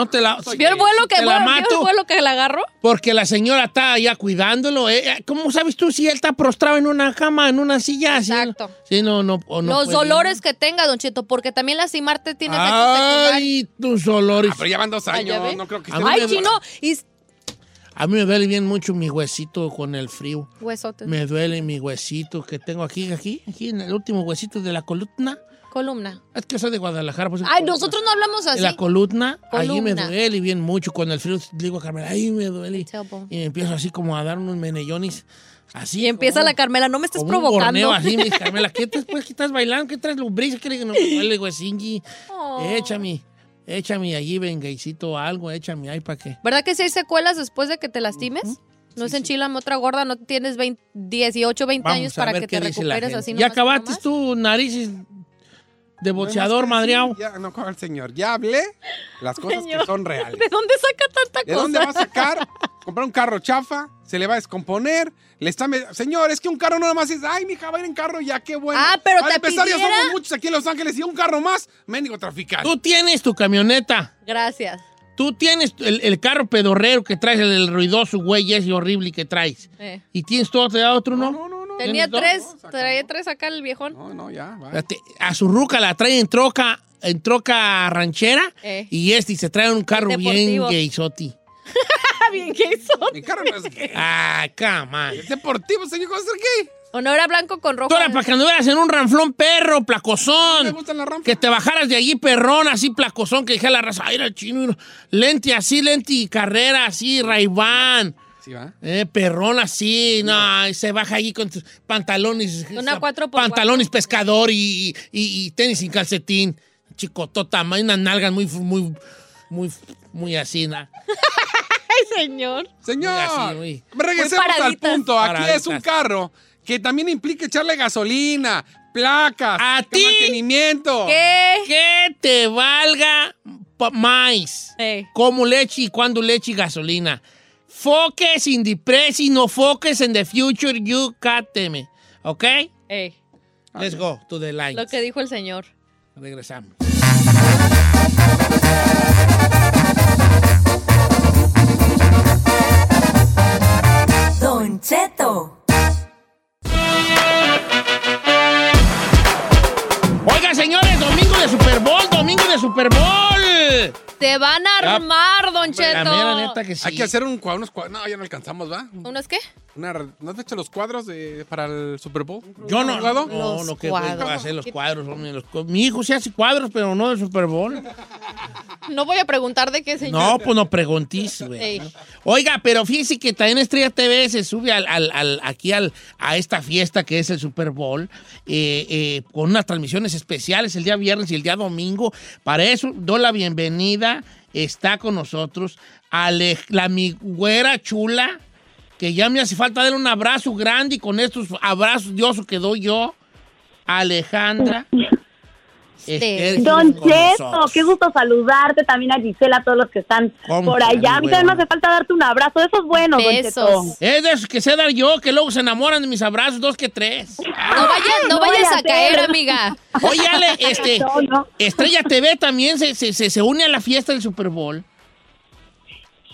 te la. ¿Vio el vuelo que, te la vio el mato. vuelo que la agarró? Porque la señora está allá cuidándolo. eh, eh, ¿Cómo sabes tú si él está prostrado en una cama, en una silla? Exacto. Sí, no, no. o no Los puede. dolores que tenga, Don Cheto, porque también lastimarte tiene efectos secundarios. Ay, tus dolores. Ah, pero ya van dos Ay, ¿ya años, ve? no creo que Ay, me- chino, y A mí me duele bien mucho mi huesito con el frío. huesotes. Me duele mi huesito que tengo aquí, aquí, aquí, en el último huesito de la columna. Columna. Es que soy de Guadalajara. Pues, Ay, nosotros no hablamos así. la columna, allí me Columna. duele bien mucho. Con el frío, digo a Carmela, ay, me duele. Y me empiezo así como a dar unos menellones. Así. Y empieza como- la Carmela, no me estés como un provocando. borneo así, me dice Carmela, ¿qué te, pues, ¿qué estás bailando? ¿Qué traes lombriz? ¿Qué que no me duele, huesingi? Oh. Échame, échame allí, vengaicito, algo, échame ahí para que... ¿Verdad que si hay secuelas después de que te lastimes? ¿No se enchilan otra gorda? ¿No tienes 20, 18, 20 años Vamos para que qué te recuperes así ¿Ya nomás acabaste nomás? tú, narices de boxeador, No madreado? Ya, no, ¿cuál señor? Ya hablé las cosas Señor, que son reales. ¿De dónde saca tanta ¿De cosa? dónde va a sacar? Comprar un carro chafa, se le va a descomponer, le está... me- Señor, es que un carro no nada más es, ay, mija, va a ir en carro ya, qué bueno. Ah, pero te empezar, ya somos muchos aquí en Los Ángeles y un carro más, mendigo traficante. Tú tienes tu camioneta. Gracias. Tú tienes el, el carro pedorrero que traes, el, el ruidoso güey ese horrible que traes. Eh. ¿Y tienes todo, te da otro, no? No, no, no. Tenía tres, traía tres acá el viejón. No, no, ya, va. A su ruca la trae en troca, en troca ranchera Eh. y este y se trae un carro bien Deportivo. gaysoti. Bien, ¿qué hizo? Mi carro no es gay. Ah, come on. Es deportivo, señor, ¿cómo gay? ¿O no era blanco con rojo? Tú era para que anduvieras en un ranflón perro, Me placozón. gustan las rampas. Que te bajaras de allí perrón, así placozón, que dije a la raza, ay, era el chino. Lente así, lente y carrera así, raibán. Sí, va. Eh, perrón así, no, y se baja allí con tus pantalones. Una cuatro por Pantalones pescador y, y- y tenis sin calcetín. Chicotota, unas nalgas muy, muy, muy, muy así, na. Ay, señor. Señor, Muy así, muy- regresemos al punto. Aquí Paraditas. es un carro que también implica echarle gasolina, placas, ¿A ti? mantenimiento. ¿Qué? Que te valga más. Eh. Como leche y cuando leche y gasolina. Focus in the present, no focus in the future, you cáteme. ¿Ok? Ey, Let's go to the line. lo que dijo el señor. Regresamos. Don Cheto. Domingo de Super Bowl. Te van a Ya. armar, Don Cheto. La mera neta que sí. Hay que hacer un, cua- unos cuadros. No, ya no alcanzamos, ¿va? ¿Unos qué? Una, ¿No has hecho los cuadros de, para el Super Bowl? Yo no, no, Los no, que voy a hacer los cuadros. hombre, los cu- mi hijo sí hace cuadros, pero no de Super Bowl. No voy a preguntar de qué, señor. No, pues no preguntís, güey. Ey. Oiga, pero fíjese que también Estrella TV se sube al, al- al- aquí al, a esta fiesta que es el Super Bowl, eh, eh, con unas transmisiones especiales el día viernes y el día domingo. Para eso, doy la bienvenida. Está con nosotros Ale- la mi güera chula, que ya me hace falta darle un abrazo grande y con estos abrazos diosos que doy yo, Alejandra. Este, Don Cheto, qué gusto saludarte, también a Gisela, a todos los que están ¿Cómo por allá. A mí también me hace falta darte un abrazo, eso es bueno, Don Cheto. Es de esos que sé dar yo, que luego se enamoran de mis abrazos, dos que tres. No vayas, no No vayas vaya a a caer, amiga. Oye, Ale, este, No, no. Estrella TV también se, se, se, se une a la fiesta del Super Bowl.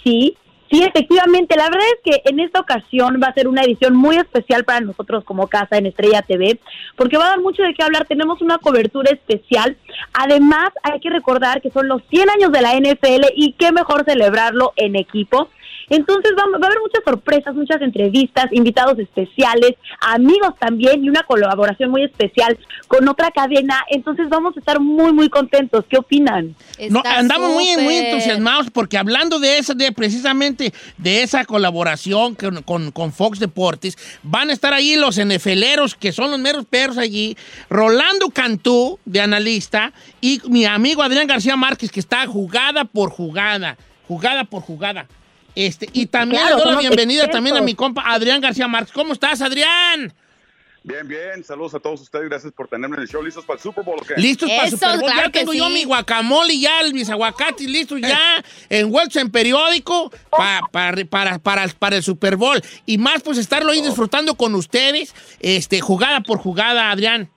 Sí, sí, efectivamente. La verdad es que en esta ocasión va a ser una edición muy especial para nosotros como casa en Estrella TV, porque va a dar mucho de qué hablar. Tenemos una cobertura especial. Además, hay que recordar que son los 100 años de la NFL y qué mejor celebrarlo en equipo. Entonces va, va a haber muchas sorpresas, muchas entrevistas, invitados especiales, amigos también y una colaboración muy especial con otra cadena. Entonces vamos a estar muy, muy contentos. ¿Qué opinan? No, andamos muy, muy entusiasmados porque hablando de esa, de precisamente de esa colaboración con, con- con Fox Deportes, van a estar ahí los NFLeros, que son los meros perros allí, Rolando Cantú, de analista, y mi amigo Adrián García Márquez, que está jugada por jugada, jugada por jugada. Este, y también Claro, le doy la bienvenida expertos. también a mi compa Adrián García Márquez. ¿Cómo estás, Adrián? Bien, bien. Saludos a todos ustedes. Gracias por tenerme en el show. ¿Listos para el Super Bowl o qué? Listos para el Super Bowl. ya tengo yo mi guacamole y ya, mis aguacates listos ya, envueltos en periódico pa- pa- para, para, para el Super Bowl. Y más, pues, estarlo ahí disfrutando con ustedes, este, jugada por jugada, Adrián.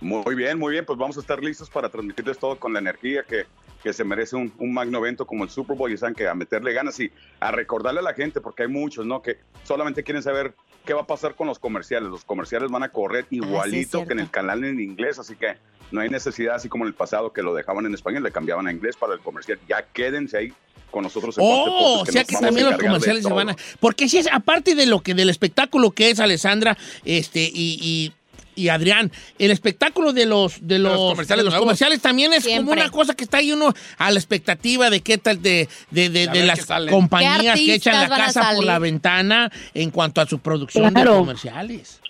Muy bien, muy bien. Pues vamos a estar listos para transmitirles todo con la energía que, que se merece un, un magno evento como el Super Bowl. Y saben que a meterle ganas y a recordarle a la gente, porque hay muchos, ¿no? Que solamente quieren saber qué va a pasar con los comerciales. Los comerciales van a correr igualito que en el canal en inglés, así que no hay necesidad, así como en el pasado, que lo dejaban en español, le cambiaban a inglés para el comercial. Ya quédense ahí con nosotros. en Oh, o sea que también los comerciales se van a... Porque si es, aparte de lo que, del espectáculo que es Alessandra, este, y... y- y Adrián, el espectáculo de los de los, comerciales de los comerciales también es Siempre. como una cosa que está ahí uno a la expectativa de qué tal de, de, de- de las compañías ¿Qué que echan la casa por la ventana en cuanto a su producción de Claro. comerciales.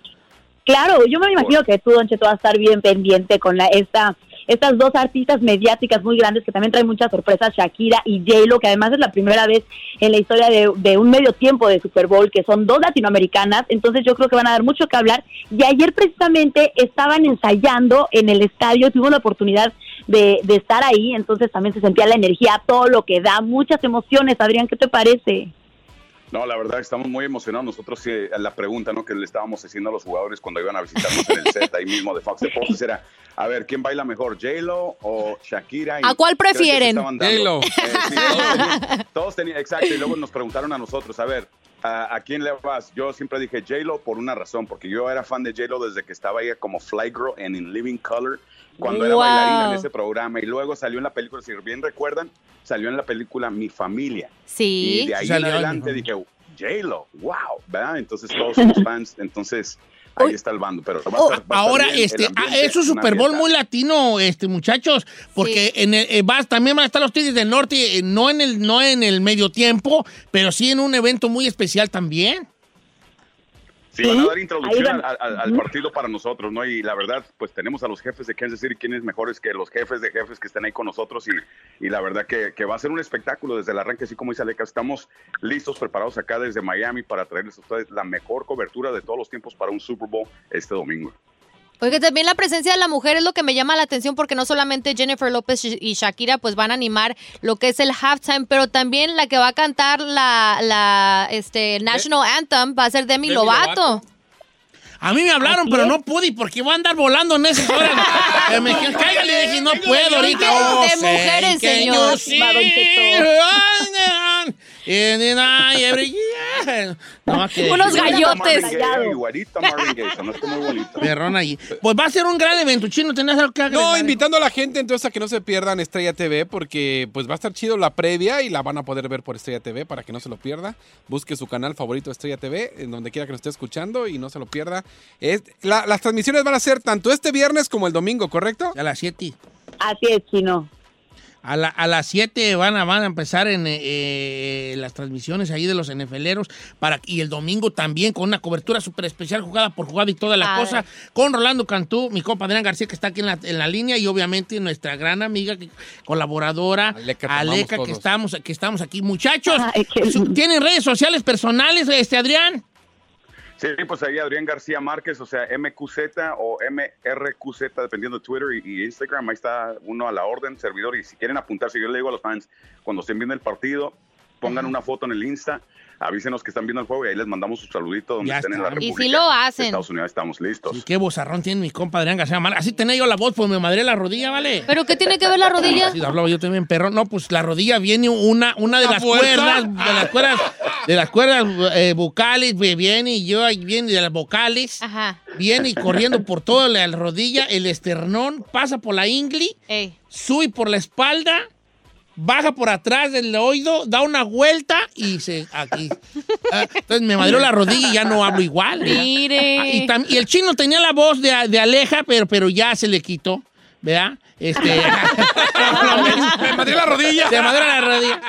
Claro, yo me imagino que tú, Don Cheto, vas a estar bien pendiente con la, esta, estas dos artistas mediáticas muy grandes que también traen muchas sorpresas, Shakira y J-Lo, que además es la primera vez en la historia de, un medio tiempo de Super Bowl, que son dos latinoamericanas, entonces yo creo que van a dar mucho que hablar. Y ayer precisamente estaban ensayando en el estadio, tuvimos la oportunidad de, de estar ahí, entonces también se sentía la energía, todo lo que da, muchas emociones. Adrián, ¿qué te parece? No, la verdad estamos muy emocionados. Nosotros sí, la pregunta ¿no? que le estábamos haciendo a los jugadores cuando iban a visitarnos en el set ahí mismo de Fox Deportes era, a ver, ¿quién baila mejor, J-Lo o Shakira? Y ¿A cuál prefieren? J-Lo. Eh, sí, todos tenían- todos tenían, exacto, y luego nos preguntaron a nosotros, a ver, ¿a, a quién le vas? Yo siempre dije J-Lo por una razón, porque yo era fan de J-Lo desde que estaba ella como Fly Girl en In Living Color, cuando era bailarina en ese programa, y luego salió en la película, si bien recuerdan, salió en la película Mi Familia. Sí. Y de ahí Salió en adelante dije, J-Lo, wow, ¿verdad? Entonces todos somos fans, entonces ahí está el bando. Pero va a estar- va a estar Ahora, bien, este, ah, ambiente, es un Super Bowl muy latino, este, muchachos, porque en el, eh, vas- también van a estar los Tigres del Norte, eh, no en el, no en el medio tiempo, pero sí en un evento muy especial también. Sí, van a dar introducción van. al, al- al partido para nosotros, ¿no? Y la verdad, pues tenemos a los jefes de Kansas City, quienes mejores que los jefes de jefes que están ahí con nosotros. Y, y la verdad que, que va a ser un espectáculo desde el arranque, así como dice Aleca. Estamos listos, preparados acá desde Miami para traerles a ustedes la mejor cobertura de todos los tiempos para un Super Bowl este domingo. Oiga, también la presencia de la mujer es lo que me llama la atención porque no solamente Jennifer López y Shakira pues van a animar lo que es el halftime, pero también la que va a cantar la, la este, National Anthem va a ser Demi, Demi Lovato. Lovato. A mí me hablaron, Así pero no pude porque voy a andar volando en esas horas. Que me dijeron, cáigale, dije, no puedo ahorita. de Oh, sí, mujeres, señor. yo sí. No, que- Unos gallotes. Marvin Gaye, muy. Perrón allí. Pues va a ser un gran evento, chino. ¿Tenés algo que agregar? No, invitando a la gente entonces a que no se pierdan Estrella TV porque pues va a estar chido la previa y la van a poder ver por Estrella TV para que no se lo pierda. Busque su canal favorito Estrella TV en donde quiera que nos esté escuchando y no se lo pierda. Es, la- las transmisiones van a ser tanto este viernes como el domingo, ¿correcto? A las 7. Así es, chino. A, la- a las 7 van a, van a empezar en eh, eh, las transmisiones ahí de los NFLeros para, y el domingo también con una cobertura súper especial jugada por jugada y toda la Padre. cosa con Rolando Cantú, mi compa Adrián García que está aquí en la, en la línea y obviamente nuestra gran amiga, que- colaboradora Aleca, que estamos, que estamos aquí. Muchachos, Ay. ¿tienen redes sociales personales, este Adrián? Sí, pues ahí Adrián García Márquez, o sea, MQZ o MRQZ, dependiendo de Twitter y, y Instagram. Ahí está uno a la orden, servidor. Y si quieren apuntarse, yo le digo a los fans, cuando estén viendo el partido, pongan una foto en el Insta, avísenos que están viendo el juego y ahí les mandamos su saludito donde Ya estén en la está. Y República. sí lo hacen. de Estados Unidos estamos listos. Y qué bozarrón tiene mi compa Adrián García. Así tenía yo la voz, pues me madré la rodilla, ¿vale? ¿Pero qué tiene que ver la rodilla? Así hablaba yo también, perro. No, pues la rodilla viene una, una de ¿La las fuerza? cuerdas, de las cuerdas, de las cuerdas eh, vocales, viene y yo ahí viene de las vocales, Ajá. viene y corriendo por toda la rodilla, el esternón, pasa por la ingli, Ey. sube por la espalda, baja por atrás del oído, da una vuelta y se aquí. Ah, entonces me madrió la rodilla y ya no hablo igual. Mire. Ah, y, tam- y el chino tenía la voz de, de Aleja, pero, pero ya se le quitó, ¿verdad? Este, Me madré la rodilla. Se madrió la rodilla.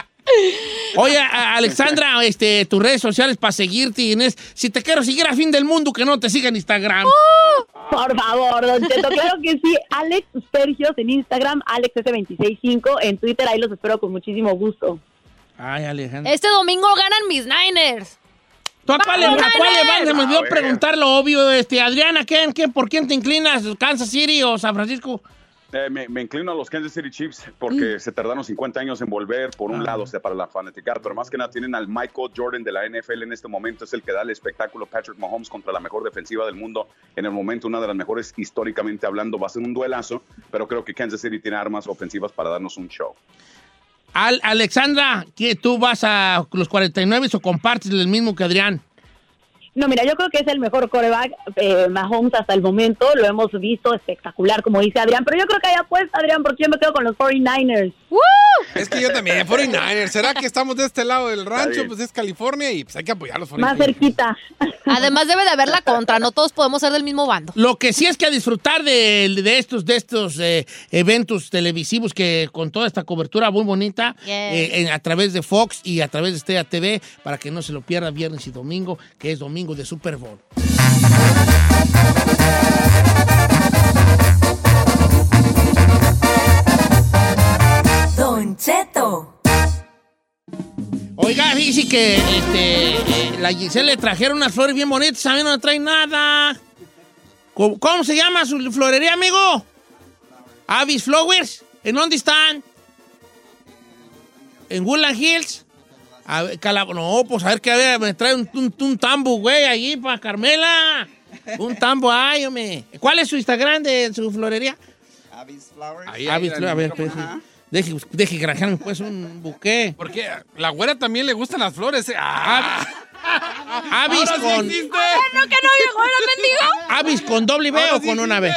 Oye, Alexandra, este, tus redes sociales para seguirte, Inés. Si te quiero seguir a fin del mundo, que no te siga en Instagram. Por favor, Don Cheto, claro que sí. Alex Sergios en Instagram, AlexS265 en Twitter, ahí los espero con muchísimo gusto. Ay, Alejandra. Este domingo ganan mis Niners. ¿Tú a cuál, le- a ¡Vamos, cuál le Niners! vas? Se me olvidó preguntar lo obvio. Este, Adriana, ¿quién, quién, ¿por quién te inclinas? ¿Kansas City o San Francisco? Eh, me, me inclino a los Kansas City Chiefs porque se tardaron 50 años en volver, por un lado, o sea, para la fanaticada, pero más que nada tienen al Michael Jordan de la NFL en este momento, es el que da el espectáculo Patrick Mahomes contra la mejor defensiva del mundo, en el momento una de las mejores históricamente hablando, va a ser un duelazo, pero creo que Kansas City tiene armas ofensivas para darnos un show. Al- Alexandra, ¿qué, ¿tú vas a los 49 o compartes el mismo que Adrián? No, mira, yo creo que es el mejor coreback eh, Mahomes hasta el momento. Lo hemos visto espectacular, como dice Adrián. Pero yo creo que hay apuesta, Adrián, porque yo me quedo con los 49ers. Es que yo también, 49ers. ¿Será que estamos de este lado del rancho? Pues es California y pues hay que apoyar a los 49ers. Más cerquita. Además debe de haber la contra, no todos podemos ser del mismo bando. Lo que sí es que a disfrutar de, de estos, de estos eh, eventos televisivos que con toda esta cobertura muy bonita eh, en- a través de Fox y a través de Estrella TV para que no se lo pierda viernes y domingo, que es domingo de Super Bowl. Don Cheto. Oiga, fíjese que este, eh, la Giselle le trajeron unas flores bien bonitas, a mí no me trae nada. ¿Cómo, cómo se llama su florería, amigo? Avis Flowers. ¿En dónde están? ¿En Woodland Hills? A ver, Cala- no, pues a ver que a ver, me trae un, un, un tambo, güey, allí para Carmela. Un tambo, ay, hombre. ¿Cuál es su Instagram de su florería? Avis Flowers. Ahí, Avis Flowers, a ver, deje, deje granjearme pues un buque. Porque la güera también le gustan las flores. eh. Ah, Avis ahora sí con, existe. ¿No que no llegó era mendigo? Avis con doble B Ahora o sí con una B.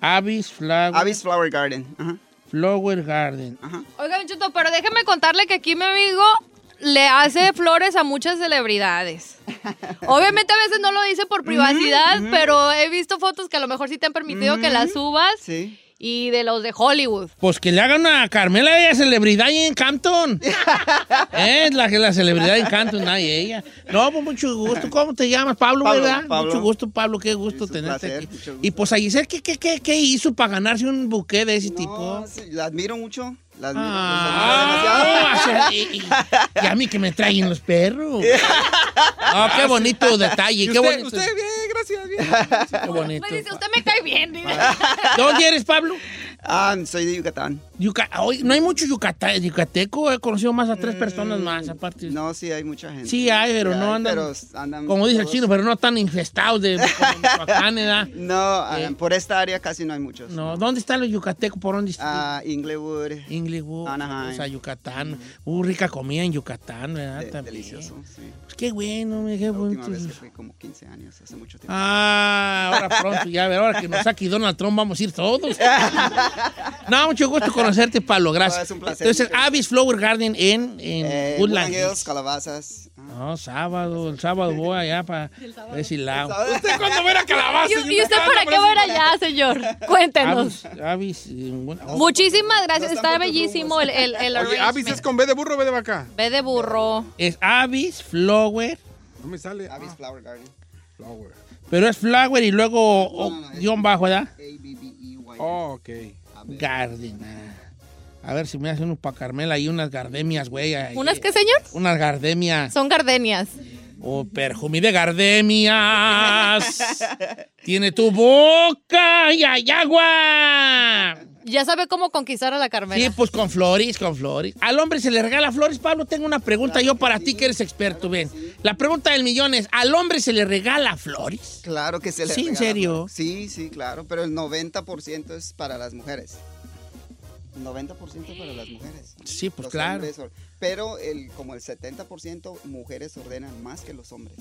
Avis Flower, Avis Flower Garden. Ajá. Flower Garden. Oiga, Don Cheto, pero déjeme contarle que aquí mi amigo le hace flores a muchas celebridades. Obviamente a veces no lo dice por privacidad, pero he visto fotos que a lo mejor sí te han permitido que las subas. Sí. Y de los de Hollywood. Pues que le hagan a Carmela, ella es celebridad ahí en Campton. es la, la celebridad en Campton, ahí ella. No, pues mucho gusto. ¿Cómo te llamas? Pablo, Pablo, ¿verdad? Pablo. Mucho gusto, Pablo. Qué gusto tenerte placer, aquí. Y pues a Giselle, ¿qué, qué, qué, qué hizo para ganarse un buque de ese tipo? Sí, la admiro mucho. La admiro, Ah, demasiado. y, y- y a mí que me traen los perros. Oh, qué bonito detalle, ¿Y qué usted, bonito. usted bien. Qué bonito. Me dice, usted me cae bien. diga. ¿De dónde eres, Pablo? Ah, soy de Yucatán. Yuca- no hay mucho yucata- yucateco, he conocido más a tres personas más, aparte. Mm, No, sí, hay mucha gente. Sí hay, pero Sí no hay, andan, pero andan como dice el chino, pero no tan infestados de ¿verdad? No, ah, Eh. por esta área casi no hay muchos. No, ¿dónde están los yucatecos? ¿Por dónde están? Ah, Inglewood. Inglewood, Anaheim. o sea, Yucatán. Uh, rica comida en Yucatán, ¿verdad? De- También. delicioso, sí. Pues qué bueno, qué La última bonito. vez que fui como 15 años, hace mucho tiempo. Ah, ahora pronto, ya, a ver, ahora que nos saque Donald Trump, vamos a ir todos. No, mucho gusto conocerte, Pablo, gracias. No, es un placer. Entonces, Avis Flower Garden en, en Eh, Woodland Hills. Calabazas. No, sábado, el sábado voy allá para ver si la hago. ¿Usted cuándo va a ir a Calabaza? ¿Y, y usted para qué va a ir allá, señor? Cuéntenos. Avis, Avis, eh, bueno, oh, Muchísimas gracias. Está bellísimo el, el, el Oye, Avis es con B de burro o B de vaca. Ve de burro. es Avis Flower, No me sale. Avis Ah, Flower Garden. flower. pero es Flower y luego No, oh, no, no, guion bajo, ¿verdad? A-B-B-E-Y. Oh, ok. Garden. A ver si me hacen uno para Carmela y unas gardemias, güey. ¿Unas qué, señor? Unas gardemias. Son gardenias. Oh, perfume de gardemias. Tiene tu boca y hay agua. Ya sabe cómo conquistar a la Carmela. Sí, pues con flores, con flores. Al hombre se le regala flores, Pablo. Tengo una pregunta yo para ti que eres experto, ven. La pregunta del millón es, ¿al hombre se le regala flores? Claro que se le Sí, en regala serio. flores. Sí, sí, claro, pero el 90% es para las mujeres. 90% para las mujeres. Sí, pues Los claro. hombres pero el, como el 70% mujeres ordenan más que los hombres.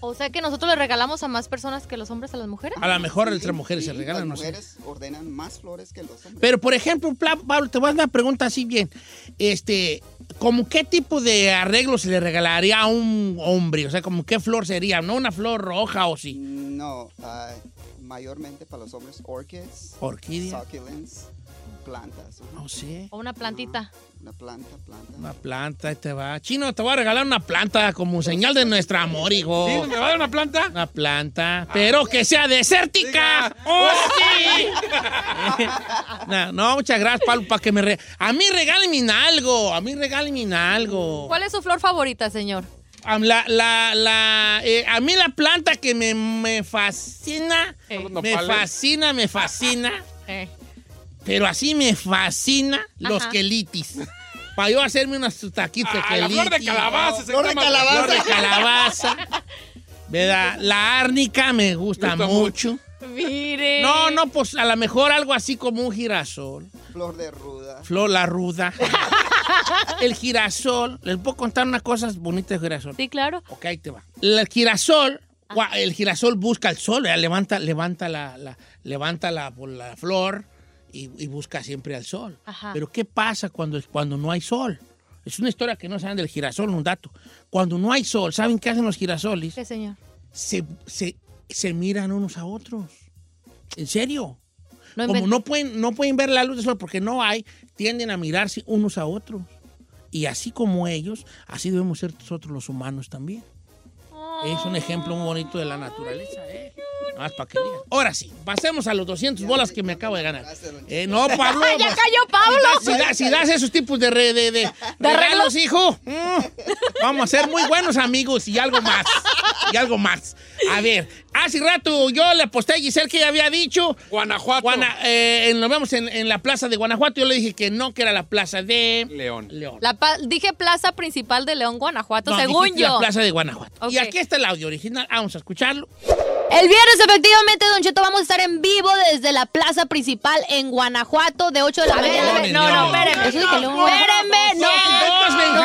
O sea que nosotros le regalamos a más personas que los hombres a las mujeres. A lo mejor entre Sí, mujeres se regalan, no Las sé. mujeres ordenan más flores que los hombres. Pero, por ejemplo, Pablo, te voy a hacer una pregunta así bien. Este, ¿como qué tipo de arreglo se le regalaría a un hombre? O sea, ¿como qué flor sería? ¿No una flor roja o sí? No, ah, mayormente para los hombres, orchids, Orquídea. succulents, plantas. No sé. O una plantita. Una planta, planta. Una planta, ahí te va. Chino, te voy a regalar una planta como señal de nuestro amor, hijo. ¿Sí? ¿Me va a dar una planta? Una planta, pero que sea desértica. ¡Oh, sí! no, no, muchas gracias, Pablo, para que me... re- A mí regálenme algo, a mí regálenme algo. ¿Cuál es su flor favorita, señor? A, la, la, la, eh, a mí la planta que me, me fascina, Eh. Me fascina, me fascina, Eh. Pero así me fascina los Ajá. quelitis. Para yo hacerme unos taquitos de Ah, la quelitis. flor de calabaza. se Flor de calabaza. Flor de calabaza. ¿Verdad? La árnica me gusta Gusta mucho. Mire. No, no, pues a lo mejor algo así como un girasol. Flor de ruda. Flor la ruda. El girasol. Les puedo contar unas cosas bonitas de girasol. Sí, claro. Ok, ahí te va. El girasol, el girasol busca el sol, ¿verdad? levanta, levanta la, la- levanta la, pues, la flor y, y busca siempre al sol. Ajá. Pero ¿qué pasa cuando, cuando no hay sol? Es una historia que no saben del girasol, un dato. Cuando no hay sol, ¿saben qué hacen los girasoles? ¿Qué, señor? Se, se- se miran unos a otros. ¿En serio? No Como no pueden, no pueden ver la luz del sol porque no hay, tienden a mirarse unos a otros. Y así como ellos, así debemos ser nosotros los humanos también. Es un ejemplo muy bonito de la naturaleza, ¿eh? Más para que. Ahora sí, pasemos a los 200 bolas que me acabo de ganar. Eh, no, Pablo. ¡Ya pues, cayó Pablo! Si, das- si esos tipos de, re- de, de regalos, hijo, mm, vamos a ser muy buenos amigos y algo más. Y algo más. A ver, hace rato yo le aposté a Giselle que ya había dicho. Guanajuato. Guana- eh, nos vemos en, en la plaza de Guanajuato. Yo le dije que no, que era la plaza de León. León. La pa- dije plaza principal de León, Guanajuato, No, según yo. La plaza de Guanajuato. Y aquí está el audio original. Vamos a escucharlo. El viernes, efectivamente, Don Cheto, vamos a estar en vivo desde la plaza principal en Guanajuato de 8 de la mañana. No, no, espérenme. Eso dije León. Espérenme, no.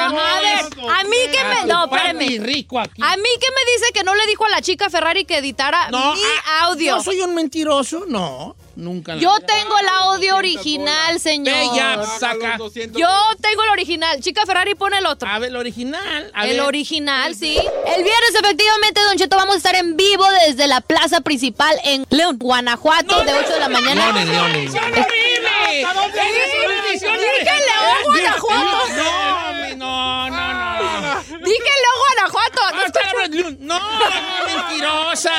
No, a ver, a mí que me. No, espérenme. rico aquí. A mí que me dice que no le dijo a la chica Ferrari que editara No, mi ah, audio. ¿Yo soy un mentiroso? No, nunca. la Yo tengo el audio original, señor. Ve ya, Paga saca. los 200 Yo tengo el original. Chica Ferrari pone el otro. A ver, el original. A el ver. original, sí. El viernes, efectivamente, Don Cheto, vamos a estar en vivo desde la plaza principal en León, Guanajuato, de 8 de la mañana. León, en León, Guanajuato. No, no, no, León, Guanajuato. No, No, está. No, mentirosa.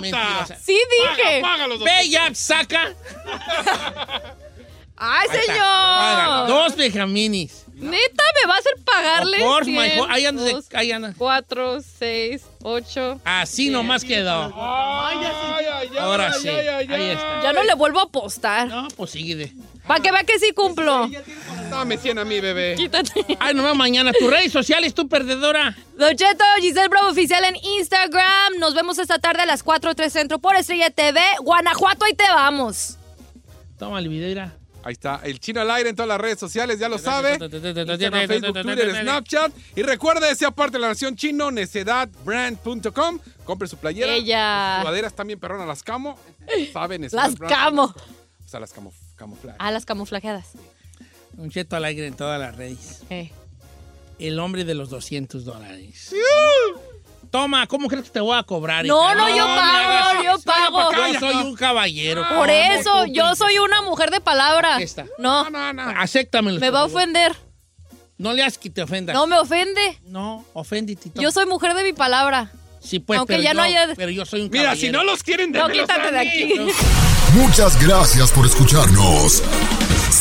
Mentirosa. Sí dije. Paga los Ve ya, saca. Ay, Paga, señor. Dos benjaminis. Neta, me va a hacer pagarle. Of course, 100, my ho- ahí andas ahí andas. Cuatro, seis, ocho. Así nomás quedó. Ay, ay, ay, ay, Ahora ay, sí. ay, ay, Ahí ay. está. Ya no le vuelvo a apostar. No, pues sigue. Para que vea que sí cumplo. Dame 100 a mí, bebé. Quítate. Ay, nos vemos mañana. Tus redes sociales, tu perdedora. Don Cheto, Giselle Bravo Oficial en Instagram. Nos vemos esta tarde a las 4, 3 Centro por Estrella TV. Guanajuato, ahí te vamos. Toma el video. mira. Ahí está, el chino al aire en todas las redes sociales, ya lo sabe. Instagram, Facebook, Twitter, Snapchat. Y recuerde, sea parte de la nación chino, necedadbrand.com. Compre su playera. Ella. Sus sudaderas también perronas, las camo. ¿Saben? Las camo. O sea, las camo, camuflaje. Ah, las camuflajeadas. Un cheto al aire en todas las redes. Eh. El hombre de los 200 dólares. Toma, ¿cómo crees que te voy a cobrar? No, hija? no, yo pago, yo pago. Yo soy un caballero. Por ¿cómo eso, yo soy una mujer de palabra. Aquí está. No, Acéptamelo. me va a ofender. No le hagas que te ofendas. No me ofende. No, oféndete. Yo soy mujer de mi palabra. Sí, pues, aunque pero ya no yo- haya- Pero yo soy un Mira, caballero. si no los quieren, No, démelos quítate de aquí. Muchas gracias por escucharnos.